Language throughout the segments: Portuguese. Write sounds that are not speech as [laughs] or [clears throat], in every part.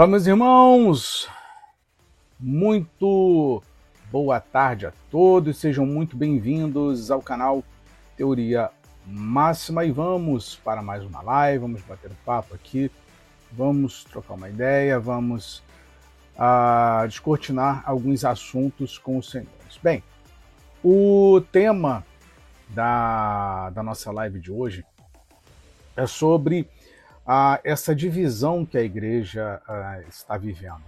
Olá, meus irmãos! Muito boa tarde a todos, sejam muito bem-vindos ao canal Teoria Máxima e vamos para mais uma live, vamos bater um papo aqui, vamos trocar uma ideia, vamos uh, descortinar alguns assuntos com os senhores. Bem, o tema da, da nossa live de hoje é sobre a essa divisão que a igreja uh, está vivendo.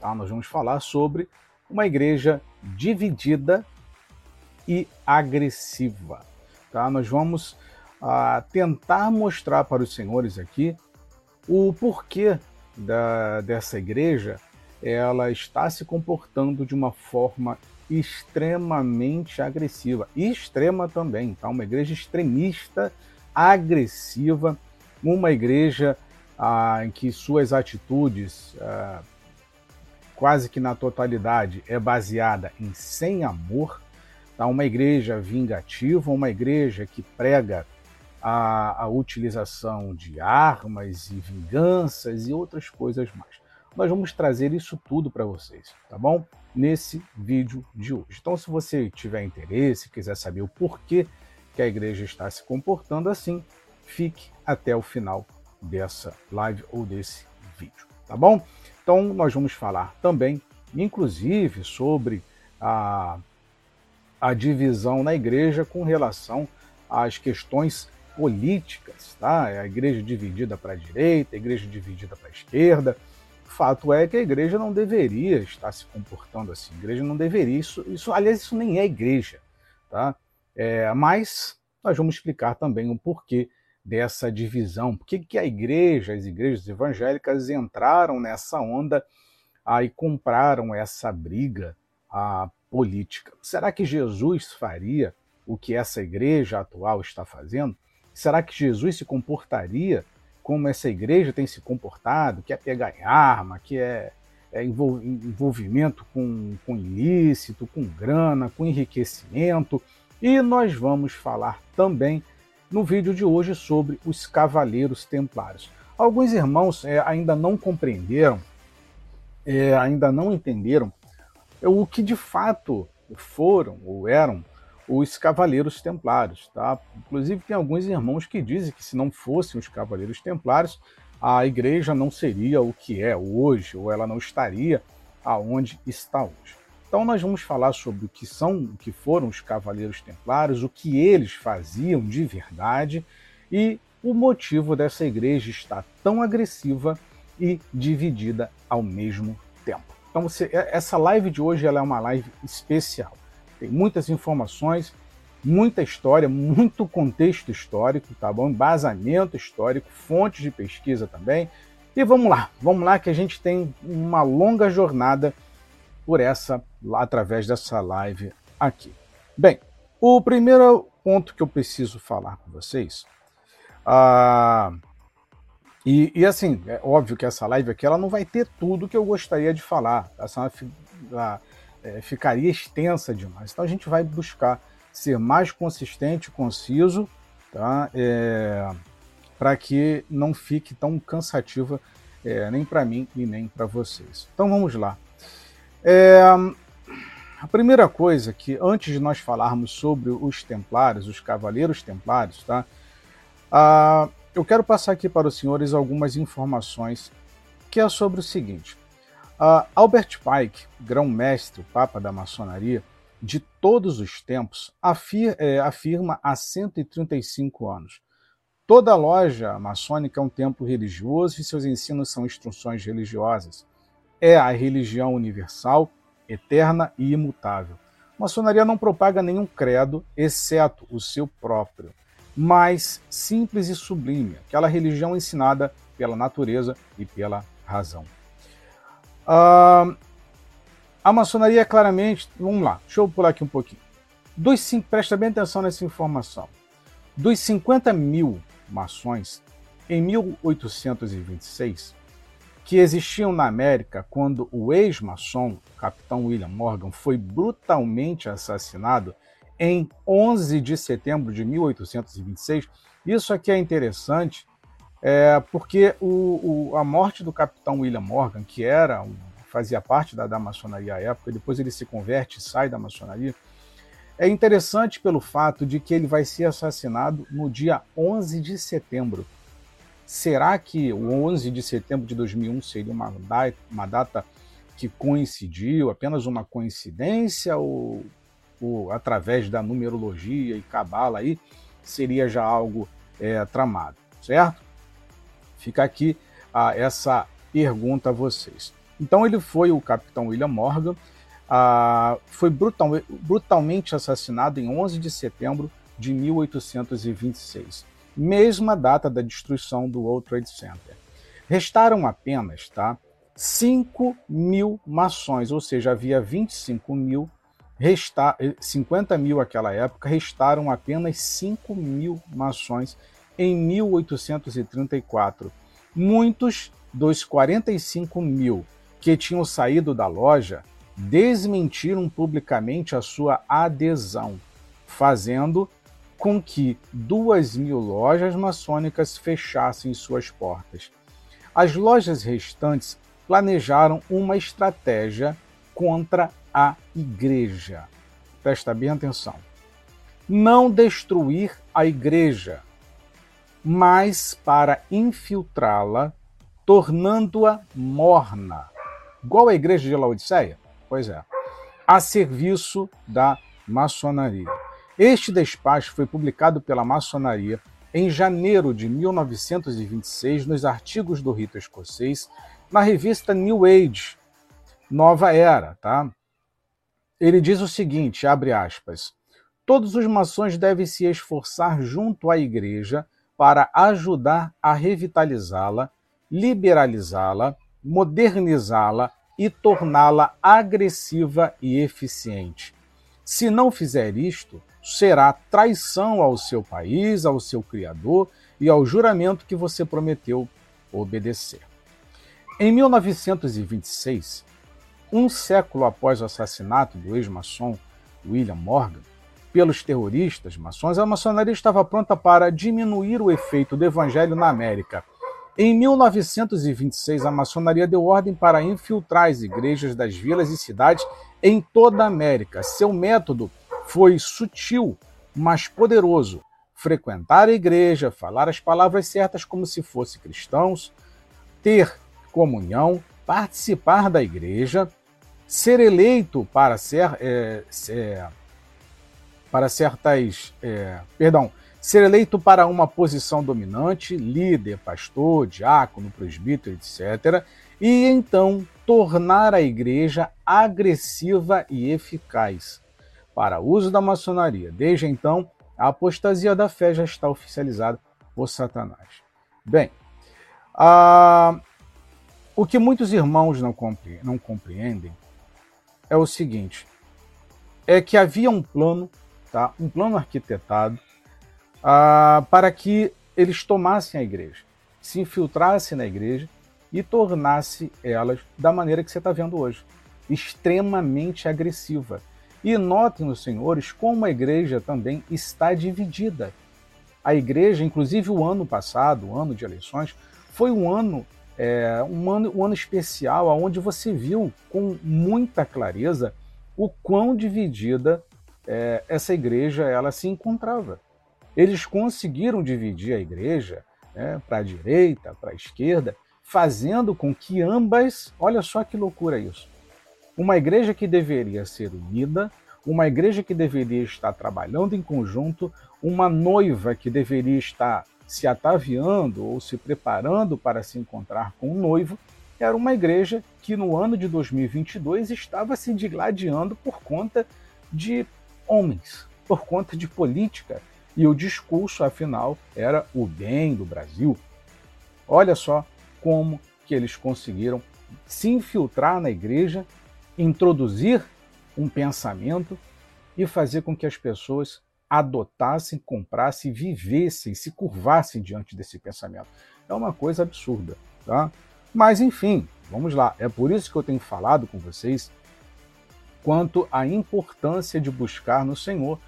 Tá? Nós vamos falar sobre uma igreja dividida e agressiva. Tá? Nós vamos uh, tentar mostrar para os senhores aqui o porquê da, dessa igreja ela está se comportando de uma forma extremamente agressiva extrema também, tá? Uma igreja extremista, agressiva, uma igreja ah, em que suas atitudes, ah, quase que na totalidade, é baseada em sem amor, tá? uma igreja vingativa, uma igreja que prega a, a utilização de armas e vinganças e outras coisas mais. Nós vamos trazer isso tudo para vocês, tá bom? Nesse vídeo de hoje. Então, se você tiver interesse, quiser saber o porquê que a igreja está se comportando assim, fique até o final dessa live ou desse vídeo, tá bom? Então, nós vamos falar também, inclusive, sobre a, a divisão na igreja com relação às questões políticas, tá? A igreja dividida para a direita, a igreja dividida para a esquerda. O fato é que a igreja não deveria estar se comportando assim. A igreja não deveria. Isso, isso aliás, isso nem é igreja, tá? É, mas nós vamos explicar também o porquê dessa divisão? Por que, que a igreja, as igrejas evangélicas entraram nessa onda aí e compraram essa briga a política? Será que Jesus faria o que essa igreja atual está fazendo? Será que Jesus se comportaria como essa igreja tem se comportado, que é pegar em arma, que é, é envolvimento com, com ilícito, com grana, com enriquecimento? E nós vamos falar também no vídeo de hoje sobre os Cavaleiros Templários. Alguns irmãos é, ainda não compreenderam, é, ainda não entenderam o que de fato foram ou eram os Cavaleiros Templários. Tá? Inclusive, tem alguns irmãos que dizem que se não fossem os Cavaleiros Templários, a igreja não seria o que é hoje, ou ela não estaria aonde está hoje. Então nós vamos falar sobre o que são, o que foram os Cavaleiros Templários, o que eles faziam de verdade e o motivo dessa igreja estar tão agressiva e dividida ao mesmo tempo. Então você, é, essa live de hoje ela é uma live especial. Tem muitas informações, muita história, muito contexto histórico, tá bom? Embasamento histórico, fontes de pesquisa também. E vamos lá, vamos lá que a gente tem uma longa jornada por essa através dessa live aqui. Bem, o primeiro ponto que eu preciso falar com vocês, ah, e, e, assim, é óbvio que essa live aqui ela não vai ter tudo que eu gostaria de falar, essa ah, é, ficaria extensa demais. Então a gente vai buscar ser mais consistente, conciso, tá? É, para que não fique tão cansativa é, nem para mim e nem para vocês. Então vamos lá. É, a primeira coisa que, antes de nós falarmos sobre os templários, os cavaleiros templários, tá? Ah, eu quero passar aqui para os senhores algumas informações que é sobre o seguinte. Ah, Albert Pike, grão-mestre, papa da maçonaria, de todos os tempos, afir, é, afirma há 135 anos. Toda loja maçônica é um templo religioso e seus ensinos são instruções religiosas é a religião universal, eterna e imutável. A maçonaria não propaga nenhum credo, exceto o seu próprio, mas simples e sublime, aquela religião ensinada pela natureza e pela razão. Uh, a maçonaria, claramente, vamos lá, deixa eu pular aqui um pouquinho. Dos presta bem atenção nessa informação. Dos 50 mil maçons, em 1826, que existiam na América quando o ex-maçom, capitão William Morgan, foi brutalmente assassinado em 11 de setembro de 1826. Isso aqui é interessante É, porque o, o, a morte do capitão William Morgan, que era fazia parte da, da maçonaria à época, depois ele se converte e sai da maçonaria, é interessante pelo fato de que ele vai ser assassinado no dia 11 de setembro. Será que o 11 de setembro de 2001 seria uma uma data que coincidiu, apenas uma coincidência, ou, ou através da numerologia e cabala aí, seria já algo é, tramado, certo? Fica aqui ah, essa pergunta a vocês. Então ele foi o capitão William Morgan, ah, foi brutal, brutalmente assassinado em 11 de setembro de 1826, mesma data da destruição do World Trade Center. Restaram apenas tá, 5 mil maçons, ou seja, havia 25 mil, resta 50 mil naquela época, restaram apenas 5 mil maçons em 1834. Muitos dos 45 mil que tinham saído da loja desmentiram publicamente a sua adesão, fazendo com que duas mil lojas maçônicas fechassem suas portas. As lojas restantes planejaram uma estratégia contra a igreja. Presta bem atenção. Não destruir a igreja, mas para infiltrá-la, tornando-a morna, igual a igreja de Laodiceia? Pois é, a serviço da maçonaria. Este despacho foi publicado pela maçonaria em janeiro de 1926 nos artigos do rito escocês na revista New Age, Nova Era, tá? Ele diz o seguinte, abre aspas: Todos os maçons devem se esforçar junto à igreja para ajudar a revitalizá-la, liberalizá-la, modernizá-la e torná-la agressiva e eficiente. Se não fizer isto, será traição ao seu país, ao seu Criador e ao juramento que você prometeu obedecer. Em 1926, um século após o assassinato do ex-maçom William Morgan pelos terroristas maçons, a maçonaria estava pronta para diminuir o efeito do evangelho na América. Em 1926, a maçonaria deu ordem para infiltrar as igrejas das vilas e cidades em toda a América. Seu método foi sutil, mas poderoso. Frequentar a igreja, falar as palavras certas como se fossem cristãos, ter comunhão, participar da igreja, ser eleito para ser, é, ser para certas, é, perdão, ser eleito para uma posição dominante, líder, pastor, diácono, presbítero, etc., e então tornar a igreja agressiva e eficaz para uso da maçonaria. Desde então, a apostasia da fé já está oficializada por Satanás. Bem, o que muitos irmãos não, compre não compreendem é o seguinte: é que havia um plano, tá? um plano arquitetado, para que eles tomassem a igreja, se infiltrassem na igreja e tornasse elas da maneira que você está vendo hoje, extremamente agressiva. E notem, os senhores, como a igreja também está dividida. A igreja, inclusive o ano passado, o ano de eleições, foi um ano é, um, ano, um ano especial onde você viu com muita clareza o quão dividida é, essa igreja ela se encontrava. Eles conseguiram dividir a igreja né, para a direita, para a esquerda, fazendo com que ambas, olha só que loucura isso, uma igreja que deveria ser unida, uma igreja que deveria estar trabalhando em conjunto, uma noiva que deveria estar se ataviando ou se preparando para se encontrar com um noivo, era uma igreja que no ano de 2022 estava se digladiando por conta de homens, por conta de política, e o discurso, afinal, era o bem do Brasil. Olha só como que eles conseguiram se infiltrar na igreja, introduzir um pensamento e fazer com que as pessoas adotassem, comprassem, vivessem, se curvassem diante desse pensamento. É uma coisa absurda, tá? Mas enfim, vamos lá. É por isso que eu tenho falado com vocês quanto à importância de buscar no Senhor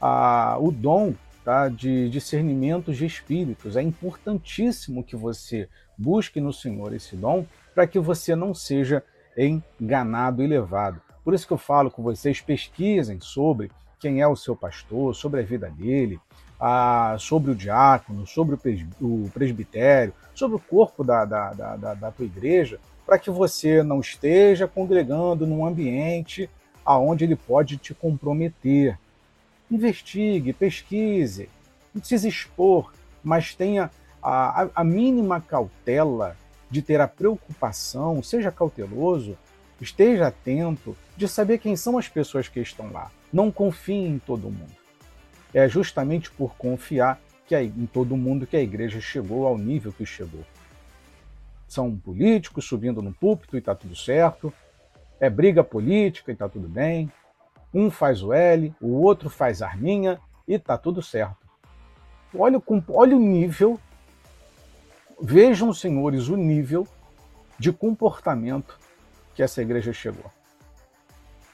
a, o dom, tá? de discernimentos de espíritos. É importantíssimo que você busque no Senhor esse dom para que você não seja enganado e levado. Por isso que eu falo com vocês, pesquisem sobre quem é o seu pastor, sobre a vida dele, a, sobre o diácono, sobre o presbitério, sobre o corpo da, da, da, da tua igreja, para que você não esteja congregando num ambiente aonde ele pode te comprometer. Investigue, pesquise, não precisa expor, mas tenha a, a mínima cautela de ter a preocupação, seja cauteloso, esteja atento de saber quem são as pessoas que estão lá. Não confie em todo mundo. É justamente por confiar que em todo mundo que a igreja chegou ao nível que chegou. São políticos subindo no púlpito e está tudo certo. É briga política e está tudo bem. Um faz o L, o outro faz a arminha e está tudo certo. Olha, olha o nível Vejam, senhores, o nível de comportamento que essa igreja chegou.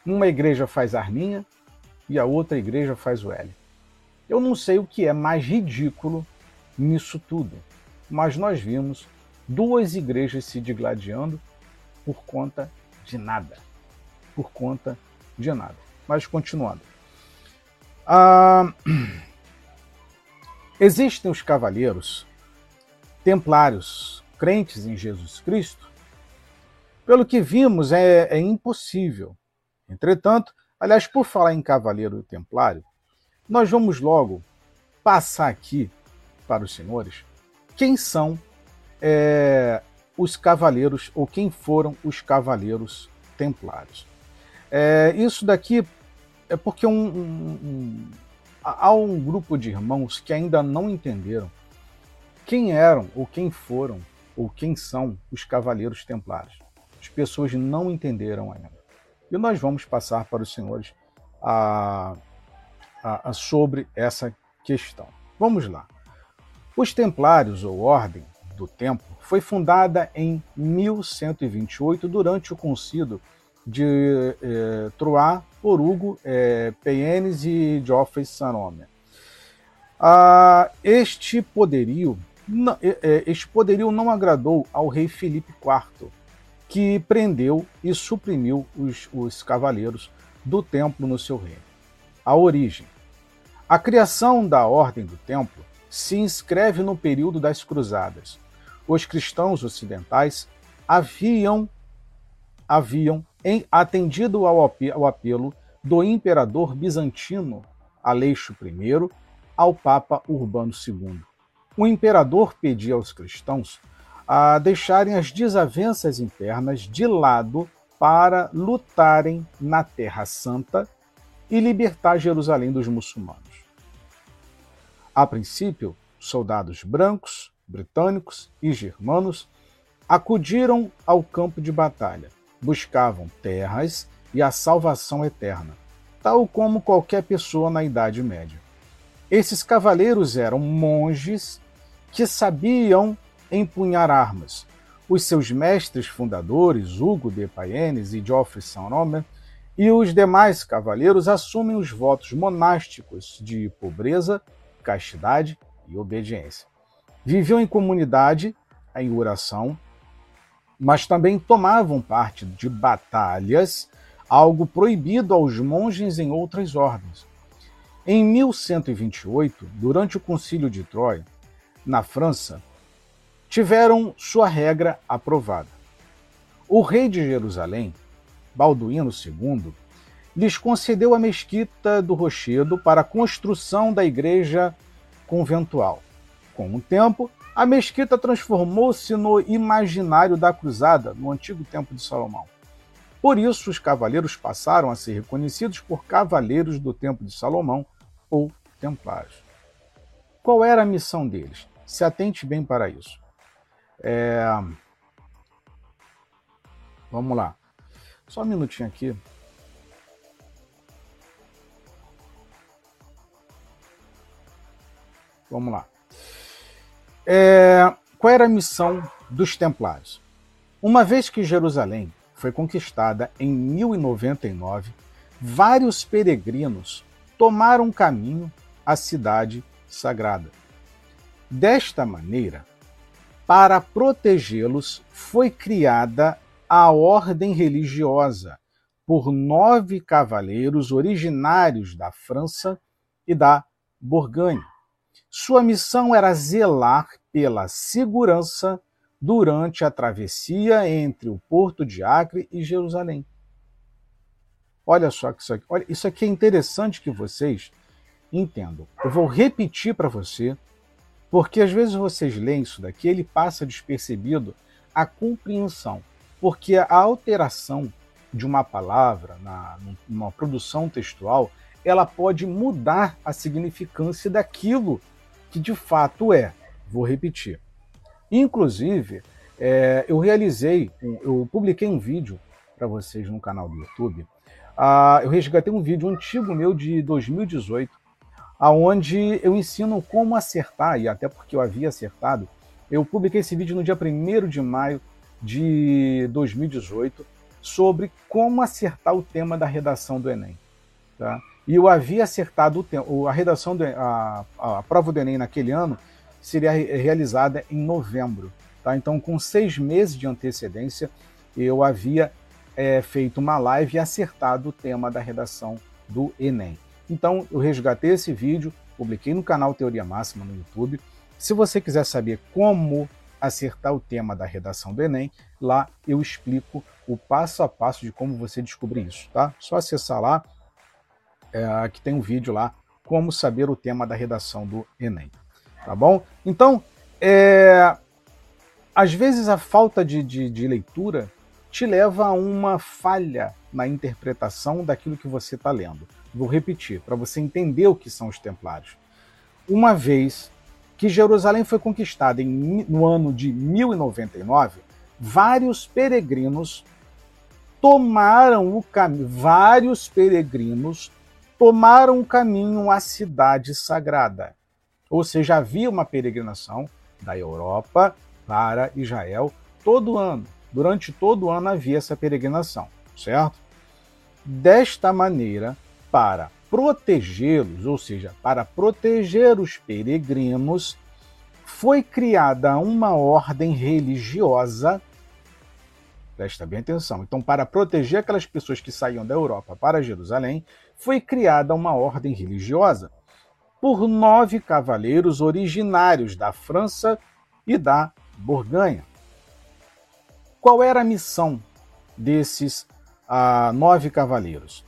Uma igreja faz arminha e a outra igreja faz o L. Eu não sei o que é mais ridículo nisso tudo, mas nós vimos duas igrejas se digladiando por conta de nada. Por conta de nada. Mas continuando. Ah, [clears throat] existem os cavaleiros templários, crentes em Jesus Cristo, pelo que vimos, é, é impossível. Entretanto, aliás, por falar em cavaleiro templário, nós vamos logo passar aqui para os senhores quem são é, os cavaleiros ou quem foram os cavaleiros templários. É, isso daqui é porque um, um, um, há um grupo de irmãos que ainda não entenderam quem eram, ou quem foram, ou quem são os Cavaleiros Templários. As pessoas não entenderam ainda. E nós vamos passar para os senhores a, a, a sobre essa questão. Vamos lá. Os Templários, ou Ordem do Tempo, foi fundada em 1128 durante o concílio de eh, Troyes por Hugo eh, Peyenes e Geoffrey Saint-Omer. Ah, este poderio é, é, este poderio não agradou ao rei Felipe IV, que prendeu e suprimiu os, os cavaleiros do templo no seu reino. A origem. A criação da Ordem do Templo se inscreve no período das Cruzadas. Os cristãos ocidentais haviam, haviam atendido ao, ao apelo do imperador bizantino Aleixo I ao Papa Urbano II o imperador pedia aos cristãos a deixarem as desavenças internas de lado para lutarem na Terra Santa e libertar Jerusalém dos muçulmanos. A princípio, soldados brancos, britânicos e germanos acudiram ao campo de batalha, buscavam terras e a salvação eterna, tal como qualquer pessoa na Idade Média. Esses cavaleiros eram monges que sabiam empunhar armas. Os seus mestres fundadores, Hugo de Payenes e Geoffrey Saint-Omer, e os demais cavaleiros assumem os votos monásticos de pobreza, castidade e obediência. Viviam em comunidade, em oração, mas também tomavam parte de batalhas, algo proibido aos monges em outras ordens. Em 1128, durante o Concílio de Troia, na França, tiveram sua regra aprovada. O rei de Jerusalém, Balduíno II, lhes concedeu a mesquita do Rochedo para a construção da igreja conventual. Com o tempo, a mesquita transformou-se no imaginário da cruzada no antigo tempo de Salomão. Por isso, os cavaleiros passaram a ser reconhecidos por cavaleiros do tempo de Salomão ou templários. Qual era a missão deles? Se atente bem para isso. É... Vamos lá. Só um minutinho aqui. Vamos lá. É... Qual era a missão dos Templários? Uma vez que Jerusalém foi conquistada em 1099, vários peregrinos tomaram caminho à cidade sagrada. Desta maneira, para protegê-los, foi criada a ordem religiosa por nove cavaleiros originários da França e da Borgonha. Sua missão era zelar pela segurança durante a travessia entre o porto de Acre e Jerusalém. Olha só que isso aqui, olha, isso aqui é interessante que vocês entendam. Eu vou repetir para você, porque às vezes vocês leem isso daqui, ele passa despercebido a compreensão, porque a alteração de uma palavra na numa produção textual, ela pode mudar a significância daquilo que de fato é. Vou repetir. Inclusive, é, eu realizei, eu publiquei um vídeo para vocês no canal do YouTube ah, eu resgatei um vídeo antigo meu de 2018, aonde eu ensino como acertar, e até porque eu havia acertado, eu publiquei esse vídeo no dia 1 de maio de 2018, sobre como acertar o tema da redação do Enem. Tá? E eu havia acertado o a redação, do, a, a prova do Enem naquele ano seria realizada em novembro. Tá? Então, com seis meses de antecedência, eu havia é, feito uma live e acertado o tema da redação do Enem. Então, eu resgatei esse vídeo, publiquei no canal Teoria Máxima no YouTube. Se você quiser saber como acertar o tema da redação do Enem, lá eu explico o passo a passo de como você descobrir isso, tá? Só acessar lá, é, que tem um vídeo lá, como saber o tema da redação do Enem, tá bom? Então, é, às vezes a falta de, de, de leitura te leva a uma falha na interpretação daquilo que você está lendo. Vou repetir, para você entender o que são os templários. Uma vez que Jerusalém foi conquistada em, no ano de 1099, vários peregrinos tomaram o caminho, vários peregrinos tomaram o caminho à cidade sagrada. Ou seja, havia uma peregrinação da Europa para Israel todo ano. Durante todo o ano havia essa peregrinação, certo? Desta maneira, para protegê-los, ou seja, para proteger os peregrinos, foi criada uma ordem religiosa. Presta bem atenção. Então, para proteger aquelas pessoas que saíam da Europa para Jerusalém, foi criada uma ordem religiosa por nove cavaleiros originários da França e da Borgonha. Qual era a missão desses ah, nove cavaleiros?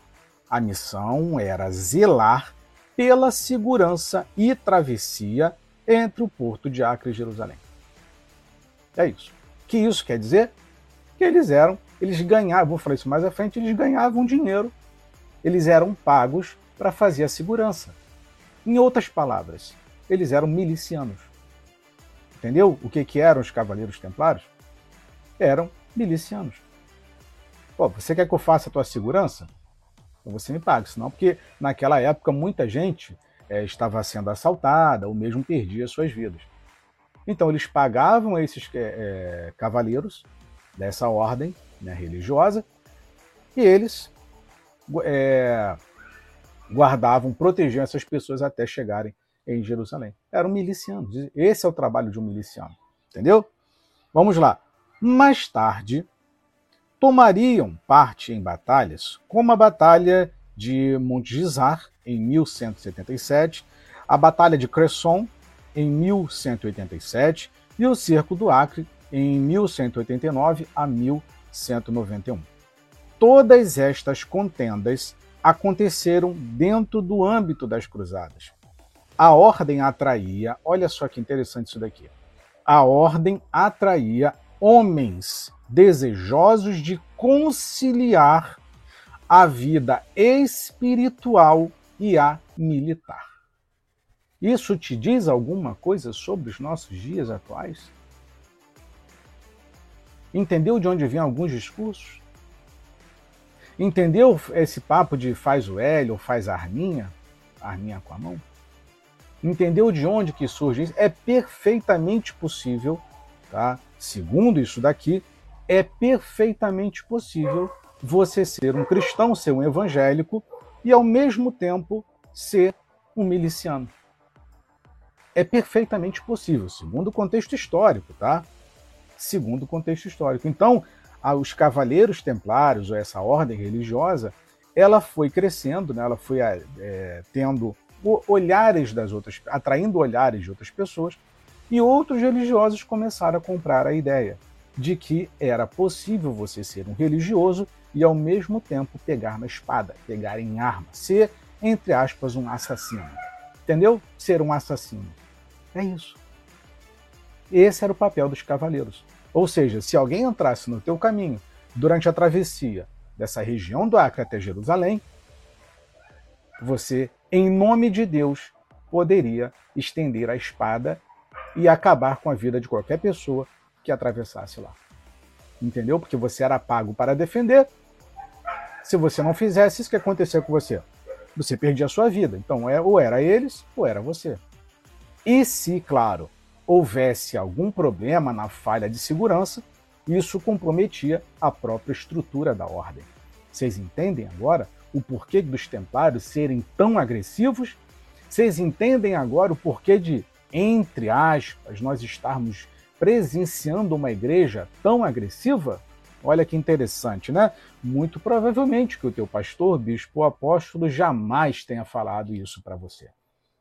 A missão era zelar pela segurança e travessia entre o porto de Acre e Jerusalém. É isso. O que isso quer dizer? Que eles eram, eles ganhavam, vou falar isso mais à frente, eles ganhavam dinheiro. Eles eram pagos para fazer a segurança. Em outras palavras, eles eram milicianos. Entendeu o que, que eram os cavaleiros templários? eram milicianos. Pô, você quer que eu faça a tua segurança? Então você me paga, senão porque naquela época muita gente é, estava sendo assaltada ou mesmo perdia suas vidas. Então eles pagavam esses é, é, cavaleiros dessa ordem né, religiosa e eles é, guardavam, protegiam essas pessoas até chegarem em Jerusalém. Eram milicianos. Esse é o trabalho de um miliciano. Entendeu? Vamos lá mais tarde, tomariam parte em batalhas, como a Batalha de Montgisar, em 1177, a Batalha de Cresson, em 1187, e o Cerco do Acre, em 1189 a 1191. Todas estas contendas aconteceram dentro do âmbito das cruzadas. A ordem atraía, olha só que interessante isso daqui. A ordem atraía homens desejosos de conciliar a vida espiritual e a militar. Isso te diz alguma coisa sobre os nossos dias atuais? Entendeu de onde vêm alguns discursos? Entendeu esse papo de faz o L ou faz a arminha? Arminha com a mão? Entendeu de onde que surge isso? É perfeitamente possível Tá? Segundo isso daqui, é perfeitamente possível você ser um cristão, ser um evangélico e ao mesmo tempo ser um miliciano. é perfeitamente possível, segundo o contexto histórico, tá? Segundo o contexto histórico. Então, os cavaleiros templários, ou essa ordem religiosa, ela foi crescendo, né? ela foi é, tendo olhares das outras, atraindo olhares de outras pessoas, e outros religiosos começaram a comprar a ideia de que era possível você ser um religioso e ao mesmo tempo pegar uma espada, pegar em arma, ser, entre aspas, um assassino. Entendeu? Ser um assassino. É isso. Esse era o papel dos cavaleiros. Ou seja, se alguém entrasse no teu caminho durante a travessia dessa região do Acre até Jerusalém, você, em nome de Deus, poderia estender a espada e acabar com a vida de qualquer pessoa que atravessasse lá. Entendeu? Porque você era pago para defender. Se você não fizesse, isso que acontecia com você? Você perdia a sua vida. Então, é, ou era eles, ou era você. E se, claro, houvesse algum problema na falha de segurança, isso comprometia a própria estrutura da ordem. Vocês entendem agora o porquê dos templários serem tão agressivos? Vocês entendem agora o porquê de, entre aspas, nós estarmos presenciando uma igreja tão agressiva? Olha que interessante, né? Muito provavelmente que o teu pastor, bispo ou apóstolo jamais tenha falado isso para você.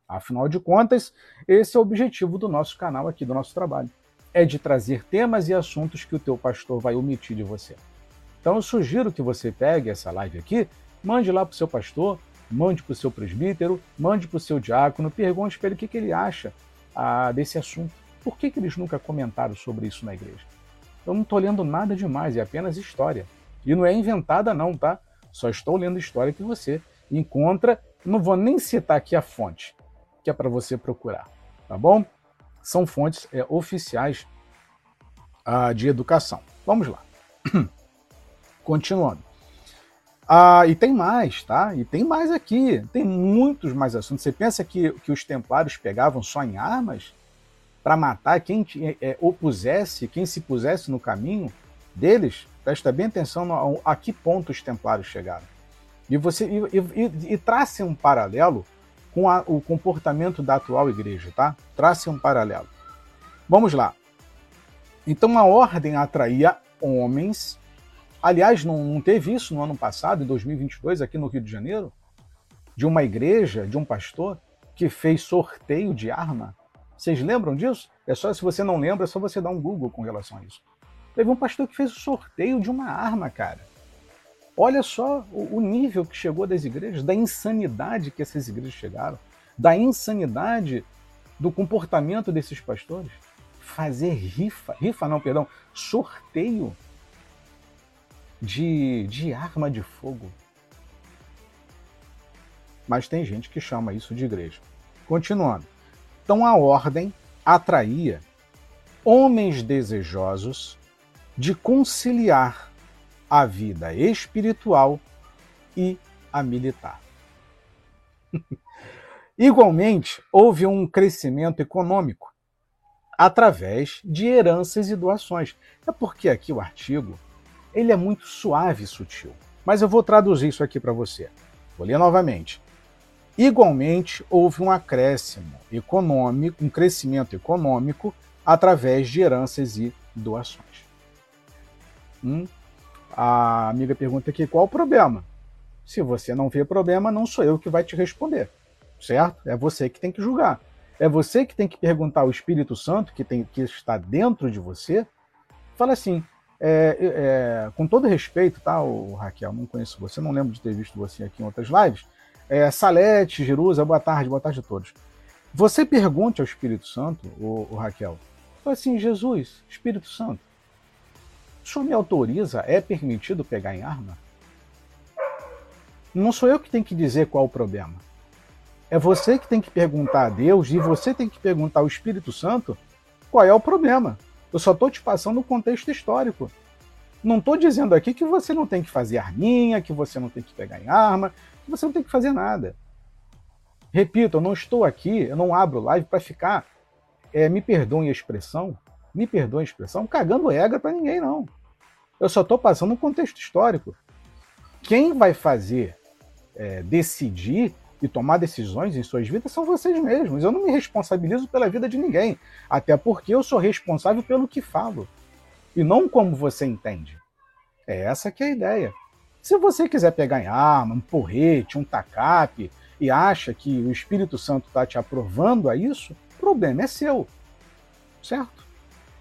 Afinal de contas, esse é o objetivo do nosso canal aqui, do nosso trabalho. É de trazer temas e assuntos que o teu pastor vai omitir de você. Então eu sugiro que você pegue essa live aqui, mande lá para o seu pastor, mande para o seu presbítero, mande para o seu diácono, pergunte para ele o que, que ele acha ah, desse assunto. Por que, que eles nunca comentaram sobre isso na igreja? Eu não estou lendo nada demais, é apenas história. E não é inventada não, tá? Só estou lendo história que você encontra, não vou nem citar aqui a fonte, que é para você procurar, tá bom? São fontes é, oficiais ah, de educação. Vamos lá. [clears throat] Continuando. Ah, e tem mais, tá? E tem mais aqui. Tem muitos mais assuntos. Você pensa que, que os templários pegavam só em armas para matar quem é, é, opusesse, quem se pusesse no caminho deles? Presta bem atenção a, a que ponto os templários chegaram. E você e, e, e trace um paralelo com a, o comportamento da atual igreja, tá? Trace um paralelo. Vamos lá. Então a ordem atraía homens. Aliás, não, não teve isso no ano passado, em 2022, aqui no Rio de Janeiro? De uma igreja, de um pastor, que fez sorteio de arma? Vocês lembram disso? É só, se você não lembra, é só você dar um Google com relação a isso. Teve um pastor que fez o sorteio de uma arma, cara. Olha só o, o nível que chegou das igrejas, da insanidade que essas igrejas chegaram, da insanidade do comportamento desses pastores. Fazer rifa, rifa não, perdão, sorteio de, de arma de fogo. Mas tem gente que chama isso de igreja. Continuando. Então a ordem atraía homens desejosos de conciliar a vida espiritual e a militar. [laughs] Igualmente, houve um crescimento econômico através de heranças e doações. É porque aqui o artigo ele é muito suave e sutil. Mas eu vou traduzir isso aqui para você. Vou ler novamente. Igualmente, houve um acréscimo econômico, um crescimento econômico através de heranças e doações. Hum? A amiga pergunta aqui qual o problema. Se você não vê problema, não sou eu que vai te responder, certo? É você que tem que julgar. É você que tem que perguntar ao Espírito Santo que, tem, que está dentro de você. Fala assim, é, é, com todo respeito, tá, o Raquel? Não conheço você, não lembro de ter visto você aqui em outras lives. É, Salete, Jerusa, boa tarde, boa tarde a todos. Você pergunte ao Espírito Santo, o, o Raquel, assim, Jesus, Espírito Santo, o senhor me autoriza, é permitido pegar em arma? Não sou eu que tenho que dizer qual o problema. É você que tem que perguntar a Deus e você tem que perguntar ao Espírito Santo qual é o problema. Eu só estou te passando o contexto histórico. Não estou dizendo aqui que você não tem que fazer arminha, que você não tem que pegar em arma, você não tem que fazer nada. Repito, eu não estou aqui, eu não abro live para ficar, é, me perdoem a expressão, me perdoem a expressão, cagando regra para ninguém, não. Eu só estou passando um contexto histórico. Quem vai fazer, é, decidir e tomar decisões em suas vidas são vocês mesmos. Eu não me responsabilizo pela vida de ninguém, até porque eu sou responsável pelo que falo e não como você entende. É essa que é a ideia. Se você quiser pegar em arma, um porrete, um tacape e acha que o Espírito Santo está te aprovando a isso, o problema é seu. Certo?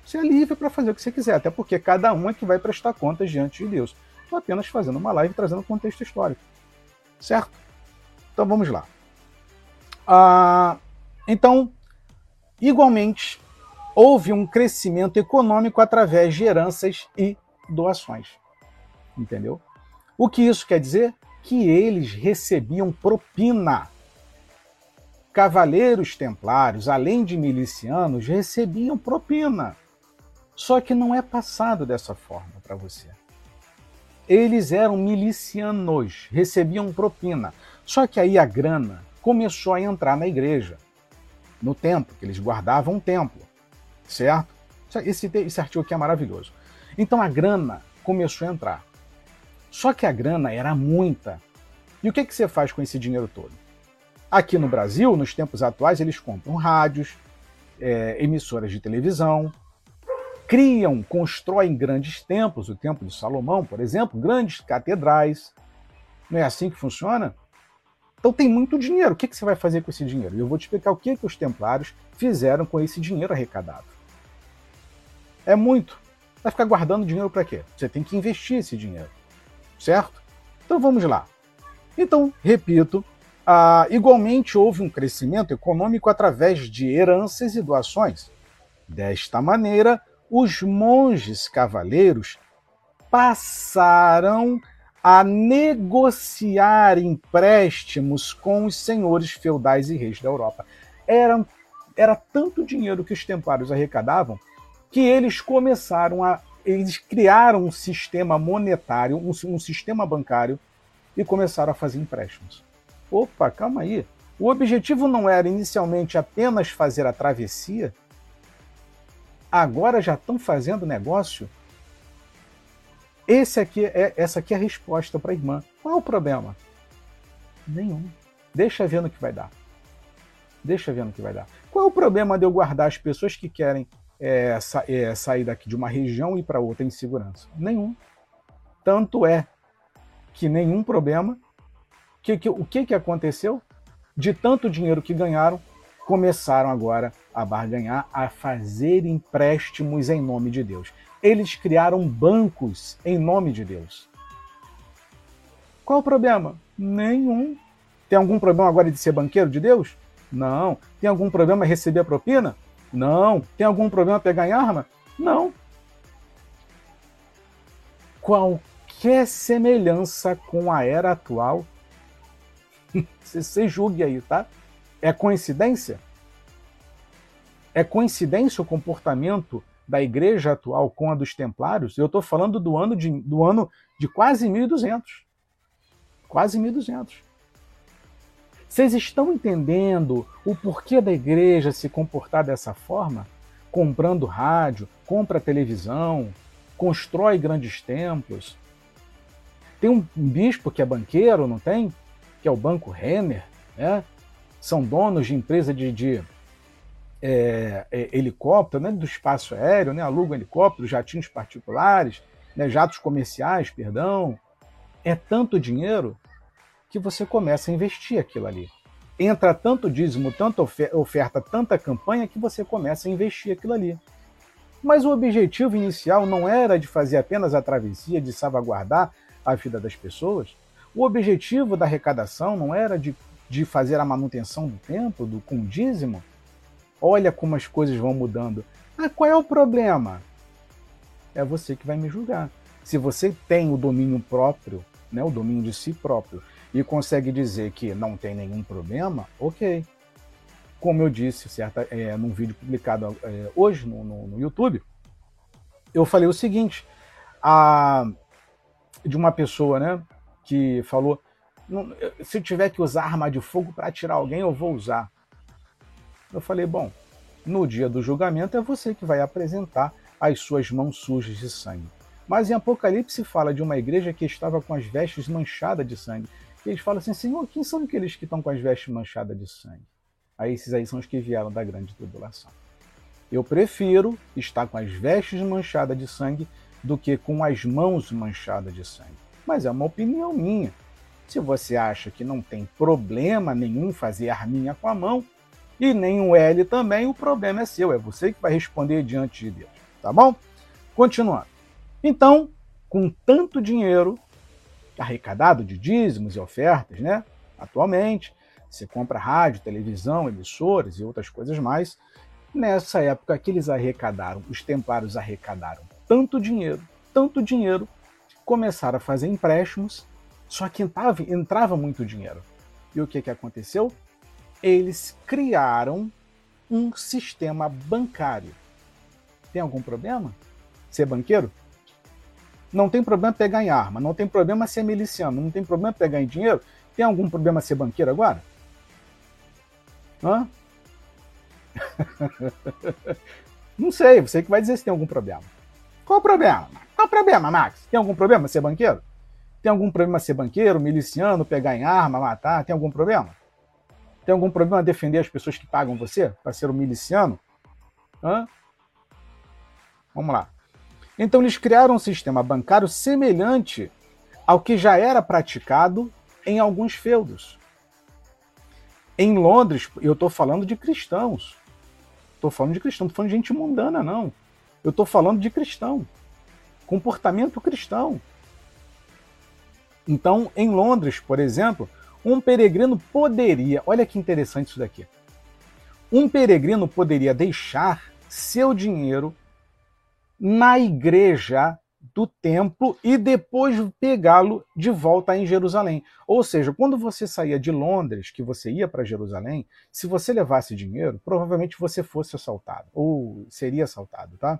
Você é livre para fazer o que você quiser, até porque cada um é que vai prestar contas diante de Deus. Estou apenas fazendo uma live trazendo contexto histórico. Certo? Então vamos lá. Ah, então, igualmente, houve um crescimento econômico através de heranças e doações. Entendeu? O que isso quer dizer? Que eles recebiam propina. Cavaleiros templários, além de milicianos, recebiam propina. Só que não é passado dessa forma para você. Eles eram milicianos, recebiam propina. Só que aí a grana começou a entrar na igreja, no templo, que eles guardavam um templo, certo? Esse, esse artigo aqui é maravilhoso. Então a grana começou a entrar. Só que a grana era muita. E o que, que você faz com esse dinheiro todo? Aqui no Brasil, nos tempos atuais, eles compram rádios, é, emissoras de televisão, criam, constroem grandes templos, o Templo de Salomão, por exemplo, grandes catedrais. Não é assim que funciona? Então tem muito dinheiro. O que, que você vai fazer com esse dinheiro? E eu vou te explicar o que, que os templários fizeram com esse dinheiro arrecadado. É muito. Vai ficar guardando dinheiro para quê? Você tem que investir esse dinheiro. Certo? Então vamos lá. Então, repito, ah, igualmente houve um crescimento econômico através de heranças e doações. Desta maneira, os monges cavaleiros passaram a negociar empréstimos com os senhores feudais e reis da Europa. Era, era tanto dinheiro que os templários arrecadavam que eles começaram a. Eles criaram um sistema monetário, um, um sistema bancário e começaram a fazer empréstimos. Opa, calma aí. O objetivo não era inicialmente apenas fazer a travessia, agora já estão fazendo negócio? Esse aqui é, essa aqui é a resposta para a irmã. Qual é o problema? Nenhum. Deixa ver no que vai dar. Deixa ver no que vai dar. Qual é o problema de eu guardar as pessoas que querem é, sa é, sair daqui de uma região e para outra em segurança? Nenhum. Tanto é que nenhum problema. Que, que, o que, que aconteceu? De tanto dinheiro que ganharam, começaram agora a barganhar, a fazer empréstimos em nome de Deus. Eles criaram bancos em nome de Deus. Qual o problema? Nenhum. Tem algum problema agora de ser banqueiro de Deus? Não. Tem algum problema receber propina? Não. Tem algum problema pegar em arma? Não. Qualquer semelhança com a era atual, [laughs] você julgue aí, tá? É coincidência? É coincidência o comportamento da igreja atual com a dos templários? Eu estou falando do ano de, do ano de quase 1200. Quase 1200. Vocês estão entendendo o porquê da igreja se comportar dessa forma? Comprando rádio, compra televisão, constrói grandes templos. Tem um bispo que é banqueiro, não tem? Que é o Banco Renner, né? são donos de empresa de, de é, é, helicóptero, né, do espaço aéreo, né, alugam helicópteros, jatinhos particulares, né, jatos comerciais, perdão. É tanto dinheiro que você começa a investir aquilo ali. Entra tanto dízimo, tanta oferta, tanta campanha que você começa a investir aquilo ali. Mas o objetivo inicial não era de fazer apenas a travessia, de salvaguardar a vida das pessoas. O objetivo da arrecadação não era de de fazer a manutenção do templo, do com dízimo, olha como as coisas vão mudando. Ah, qual é o problema? É você que vai me julgar. Se você tem o domínio próprio, né, o domínio de si próprio, e consegue dizer que não tem nenhum problema, ok. Como eu disse certa, é, num vídeo publicado é, hoje no, no, no, YouTube, eu falei o seguinte: a, de uma pessoa né, que falou se tiver que usar arma de fogo para atirar alguém, eu vou usar. Eu falei, bom, no dia do julgamento é você que vai apresentar as suas mãos sujas de sangue. Mas em Apocalipse fala de uma igreja que estava com as vestes manchadas de sangue. E eles falam assim, Senhor, quem são aqueles que estão com as vestes manchadas de sangue? Aí esses aí são os que vieram da grande tribulação. Eu prefiro estar com as vestes manchadas de sangue do que com as mãos manchadas de sangue. Mas é uma opinião minha. Se você acha que não tem problema nenhum fazer arminha com a mão, e nem o L também, o problema é seu, é você que vai responder diante de Deus, tá bom? Continuando. Então, com tanto dinheiro arrecadado de dízimos e ofertas, né? Atualmente, você compra rádio, televisão, emissoras e outras coisas mais. Nessa época que eles arrecadaram, os templários arrecadaram tanto dinheiro, tanto dinheiro, começaram a fazer empréstimos, só que entrava, entrava muito dinheiro. E o que, que aconteceu? Eles criaram um sistema bancário. Tem algum problema? Ser banqueiro? Não tem problema pegar em arma, não tem problema ser miliciano, não tem problema pegar em dinheiro. Tem algum problema ser banqueiro agora? Hã? [laughs] não sei, você que vai dizer se tem algum problema. Qual o problema? Qual o problema, Max? Tem algum problema ser banqueiro? Tem algum problema ser banqueiro, miliciano, pegar em arma, matar? Tem algum problema? Tem algum problema defender as pessoas que pagam você para ser um miliciano? Hã? Vamos lá. Então eles criaram um sistema bancário semelhante ao que já era praticado em alguns feudos. Em Londres, eu estou falando de cristãos. Estou falando de cristão, não estou falando de gente mundana, não. Eu estou falando de cristão. Comportamento cristão. Então, em Londres, por exemplo, um peregrino poderia, olha que interessante isso daqui. Um peregrino poderia deixar seu dinheiro na igreja do templo e depois pegá-lo de volta em Jerusalém. Ou seja, quando você saía de Londres, que você ia para Jerusalém, se você levasse dinheiro, provavelmente você fosse assaltado ou seria assaltado, tá?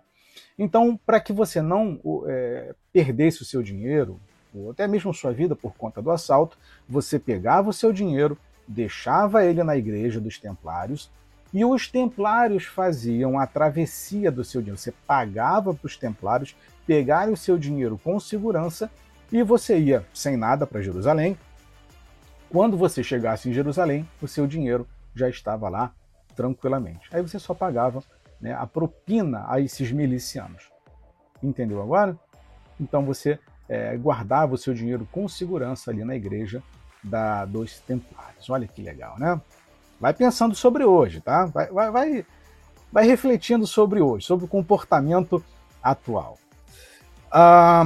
Então, para que você não é, perdesse o seu dinheiro, ou até mesmo sua vida por conta do assalto, você pegava o seu dinheiro, deixava ele na igreja dos templários e os templários faziam a travessia do seu dinheiro. Você pagava para os templários pegarem o seu dinheiro com segurança e você ia sem nada para Jerusalém. Quando você chegasse em Jerusalém, o seu dinheiro já estava lá tranquilamente. Aí você só pagava né, a propina a esses milicianos. Entendeu agora? Então você é, guardava o seu dinheiro com segurança ali na igreja da, dos Templários. Olha que legal, né? Vai pensando sobre hoje, tá? Vai, vai, vai, vai refletindo sobre hoje, sobre o comportamento atual. Ah,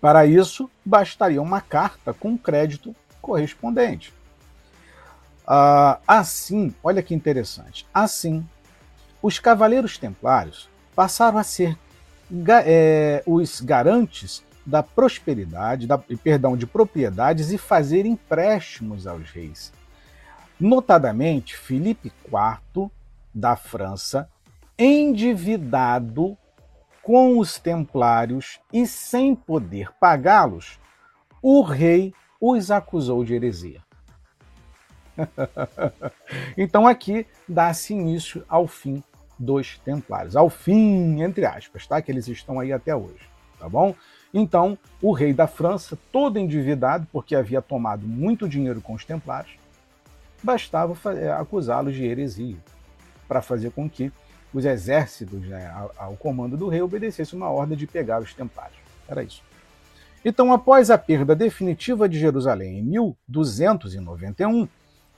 para isso, bastaria uma carta com crédito correspondente. Ah, assim, olha que interessante. Assim, os cavaleiros templários passaram a ser é, os garantes da prosperidade, da, perdão, de propriedades e fazer empréstimos aos reis. Notadamente, Filipe IV da França, endividado com os templários e sem poder pagá-los, o rei os acusou de heresia. [laughs] então aqui dá-se início ao fim dos templários, ao fim, entre aspas, tá? Que eles estão aí até hoje, tá bom? Então, o rei da França, todo endividado, porque havia tomado muito dinheiro com os templários, bastava é, acusá-los de heresia, para fazer com que os exércitos, né, ao comando do rei, obedecessem uma ordem de pegar os templários. Era isso. Então, após a perda definitiva de Jerusalém em 1291,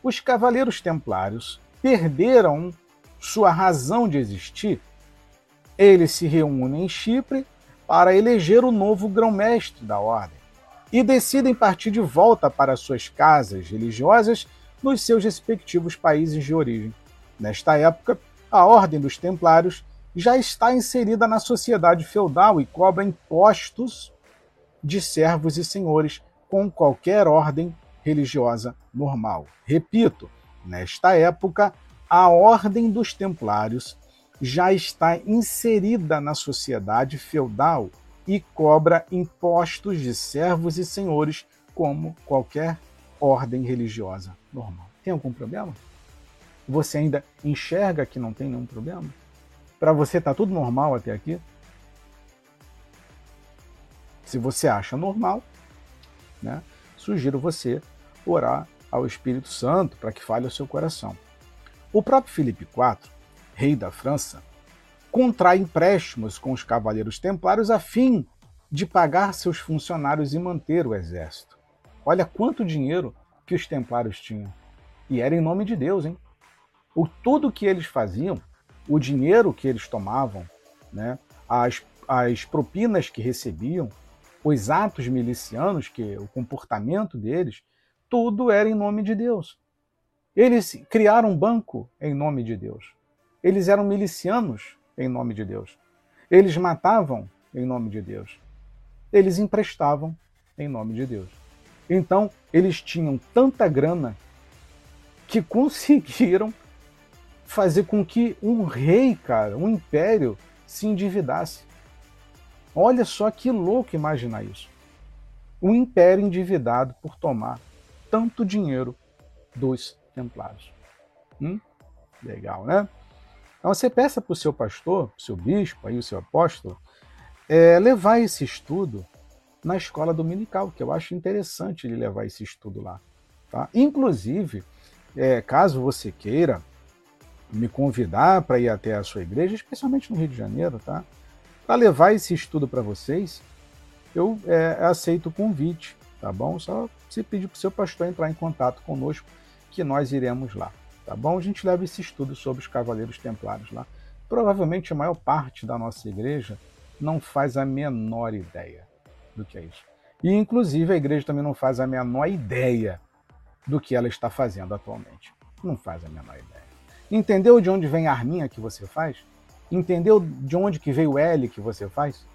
os cavaleiros templários perderam sua razão de existir. Eles se reúnem em Chipre para eleger o novo grão-mestre da ordem e decidem partir de volta para suas casas religiosas nos seus respectivos países de origem. Nesta época, a Ordem dos Templários já está inserida na sociedade feudal e cobra impostos de servos e senhores com qualquer ordem religiosa normal. Repito, nesta época, a Ordem dos Templários já está inserida na sociedade feudal e cobra impostos de servos e senhores como qualquer ordem religiosa normal. Tem algum problema? Você ainda enxerga que não tem nenhum problema? Para você está tudo normal até aqui? Se você acha normal, né? sugiro você orar ao Espírito Santo para que fale ao seu coração. O próprio Filipe IV, rei da França, contrai empréstimos com os cavaleiros templários a fim de pagar seus funcionários e manter o exército. Olha quanto dinheiro que os templários tinham. E era em nome de Deus, hein? O tudo que eles faziam, o dinheiro que eles tomavam, né, as, as propinas que recebiam, os atos milicianos, que o comportamento deles, tudo era em nome de Deus. Eles criaram um banco em nome de Deus. Eles eram milicianos em nome de Deus. Eles matavam em nome de Deus. Eles emprestavam em nome de Deus. Então, eles tinham tanta grana que [laughs] conseguiram fazer com que um rei, cara, um império, se endividasse. Olha só que louco imaginar isso. Um império endividado por tomar tanto dinheiro dos templários. Hum? Legal, né? Então você peça para o seu pastor, o seu bispo, aí, o seu apóstolo, é, levar esse estudo na escola dominical, que eu acho interessante ele levar esse estudo lá. Tá? Inclusive, é, caso você queira me convidar para ir até a sua igreja, especialmente no Rio de Janeiro, tá? para levar esse estudo para vocês, eu é, aceito o convite, tá bom? Só se pedir para o seu pastor entrar em contato conosco, que nós iremos lá, tá bom? A gente leva esse estudo sobre os Cavaleiros Templários lá. Provavelmente a maior parte da nossa igreja não faz a menor ideia do que é isso. E, inclusive, a igreja também não faz a menor ideia do que ela está fazendo atualmente. Não faz a menor ideia. Entendeu de onde vem a arminha que você faz? Entendeu de onde que veio o L que você faz?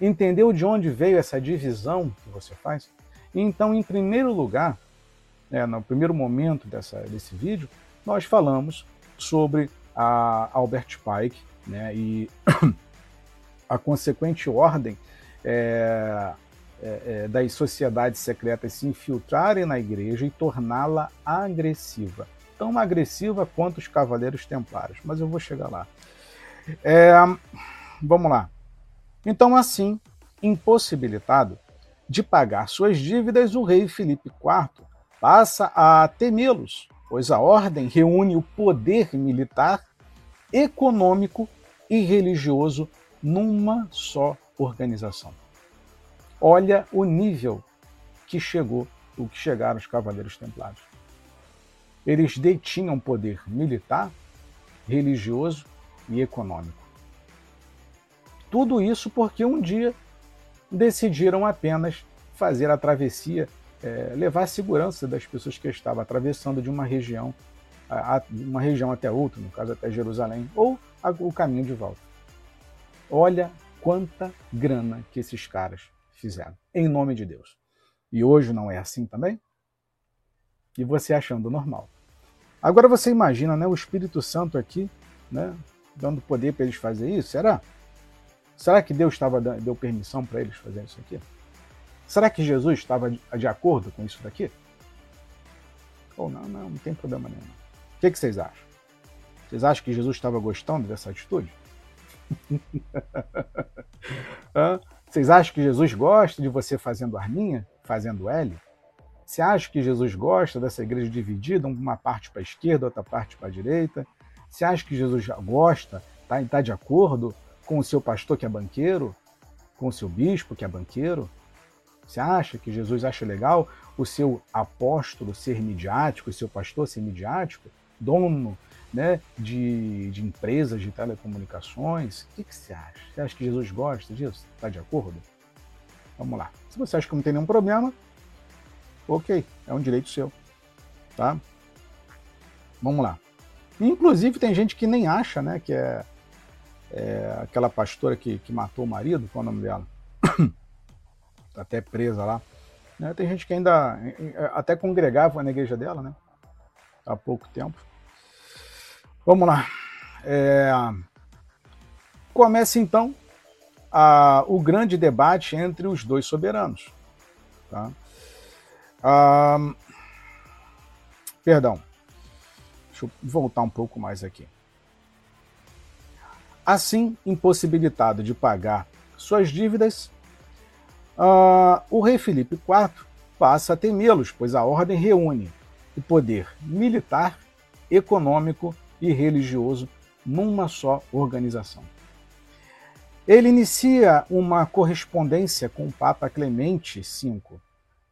Entendeu de onde veio essa divisão que você faz? Então, em primeiro lugar, né, no primeiro momento dessa, desse vídeo, nós falamos sobre a Albert Pike né, e [coughs] a consequente ordem é, é, é, das sociedades secretas se infiltrarem na igreja e torná-la agressiva. Tão agressiva quanto os cavaleiros templários, mas eu vou chegar lá. É, vamos lá. Então, assim, impossibilitado de pagar suas dívidas, o rei Filipe IV passa a temê-los, pois a ordem reúne o poder militar, econômico e religioso numa só organização. Olha o nível que chegou, o que chegaram os cavaleiros templários. Eles detinham poder militar, religioso e econômico. Tudo isso porque um dia decidiram apenas fazer a travessia, é, levar a segurança das pessoas que estavam atravessando de uma região, a, a, uma região até outra, no caso até Jerusalém, ou a, o caminho de volta. Olha quanta grana que esses caras fizeram, em nome de Deus. E hoje não é assim também? E você achando normal. Agora você imagina, né, o Espírito Santo aqui, né, dando poder para eles fazer isso? Será? Será que Deus estava deu permissão para eles fazerem isso aqui? Será que Jesus estava de acordo com isso daqui? Ou não, não, não tem problema nenhum. O que, que vocês acham? Vocês acham que Jesus estava gostando dessa atitude? [laughs] Vocês acham que Jesus gosta de você fazendo arminha, fazendo L? Você acha que Jesus gosta dessa igreja dividida, uma parte para a esquerda, outra parte para a direita? Você acha que Jesus gosta, está tá de acordo com o seu pastor que é banqueiro, com o seu bispo que é banqueiro? Você acha que Jesus acha legal o seu apóstolo ser midiático, o seu pastor ser midiático, dono né, de, de empresas de telecomunicações. O que, que você acha? Você acha que Jesus gosta disso? Está de acordo? Vamos lá. Se você acha que não tem nenhum problema, ok, é um direito seu. Tá? Vamos lá. Inclusive tem gente que nem acha, né, que é, é aquela pastora que, que matou o marido, qual é o nome dela? [coughs] tá até presa lá. Né? Tem gente que ainda até congregava na igreja dela, né? Há pouco tempo. Vamos lá. É... Começa então a, o grande debate entre os dois soberanos. Tá? Ah, perdão. Deixa eu voltar um pouco mais aqui. Assim, impossibilitado de pagar suas dívidas, uh, o rei Filipe IV passa a temê-los, pois a ordem reúne o poder militar, econômico e religioso numa só organização. Ele inicia uma correspondência com o Papa Clemente V,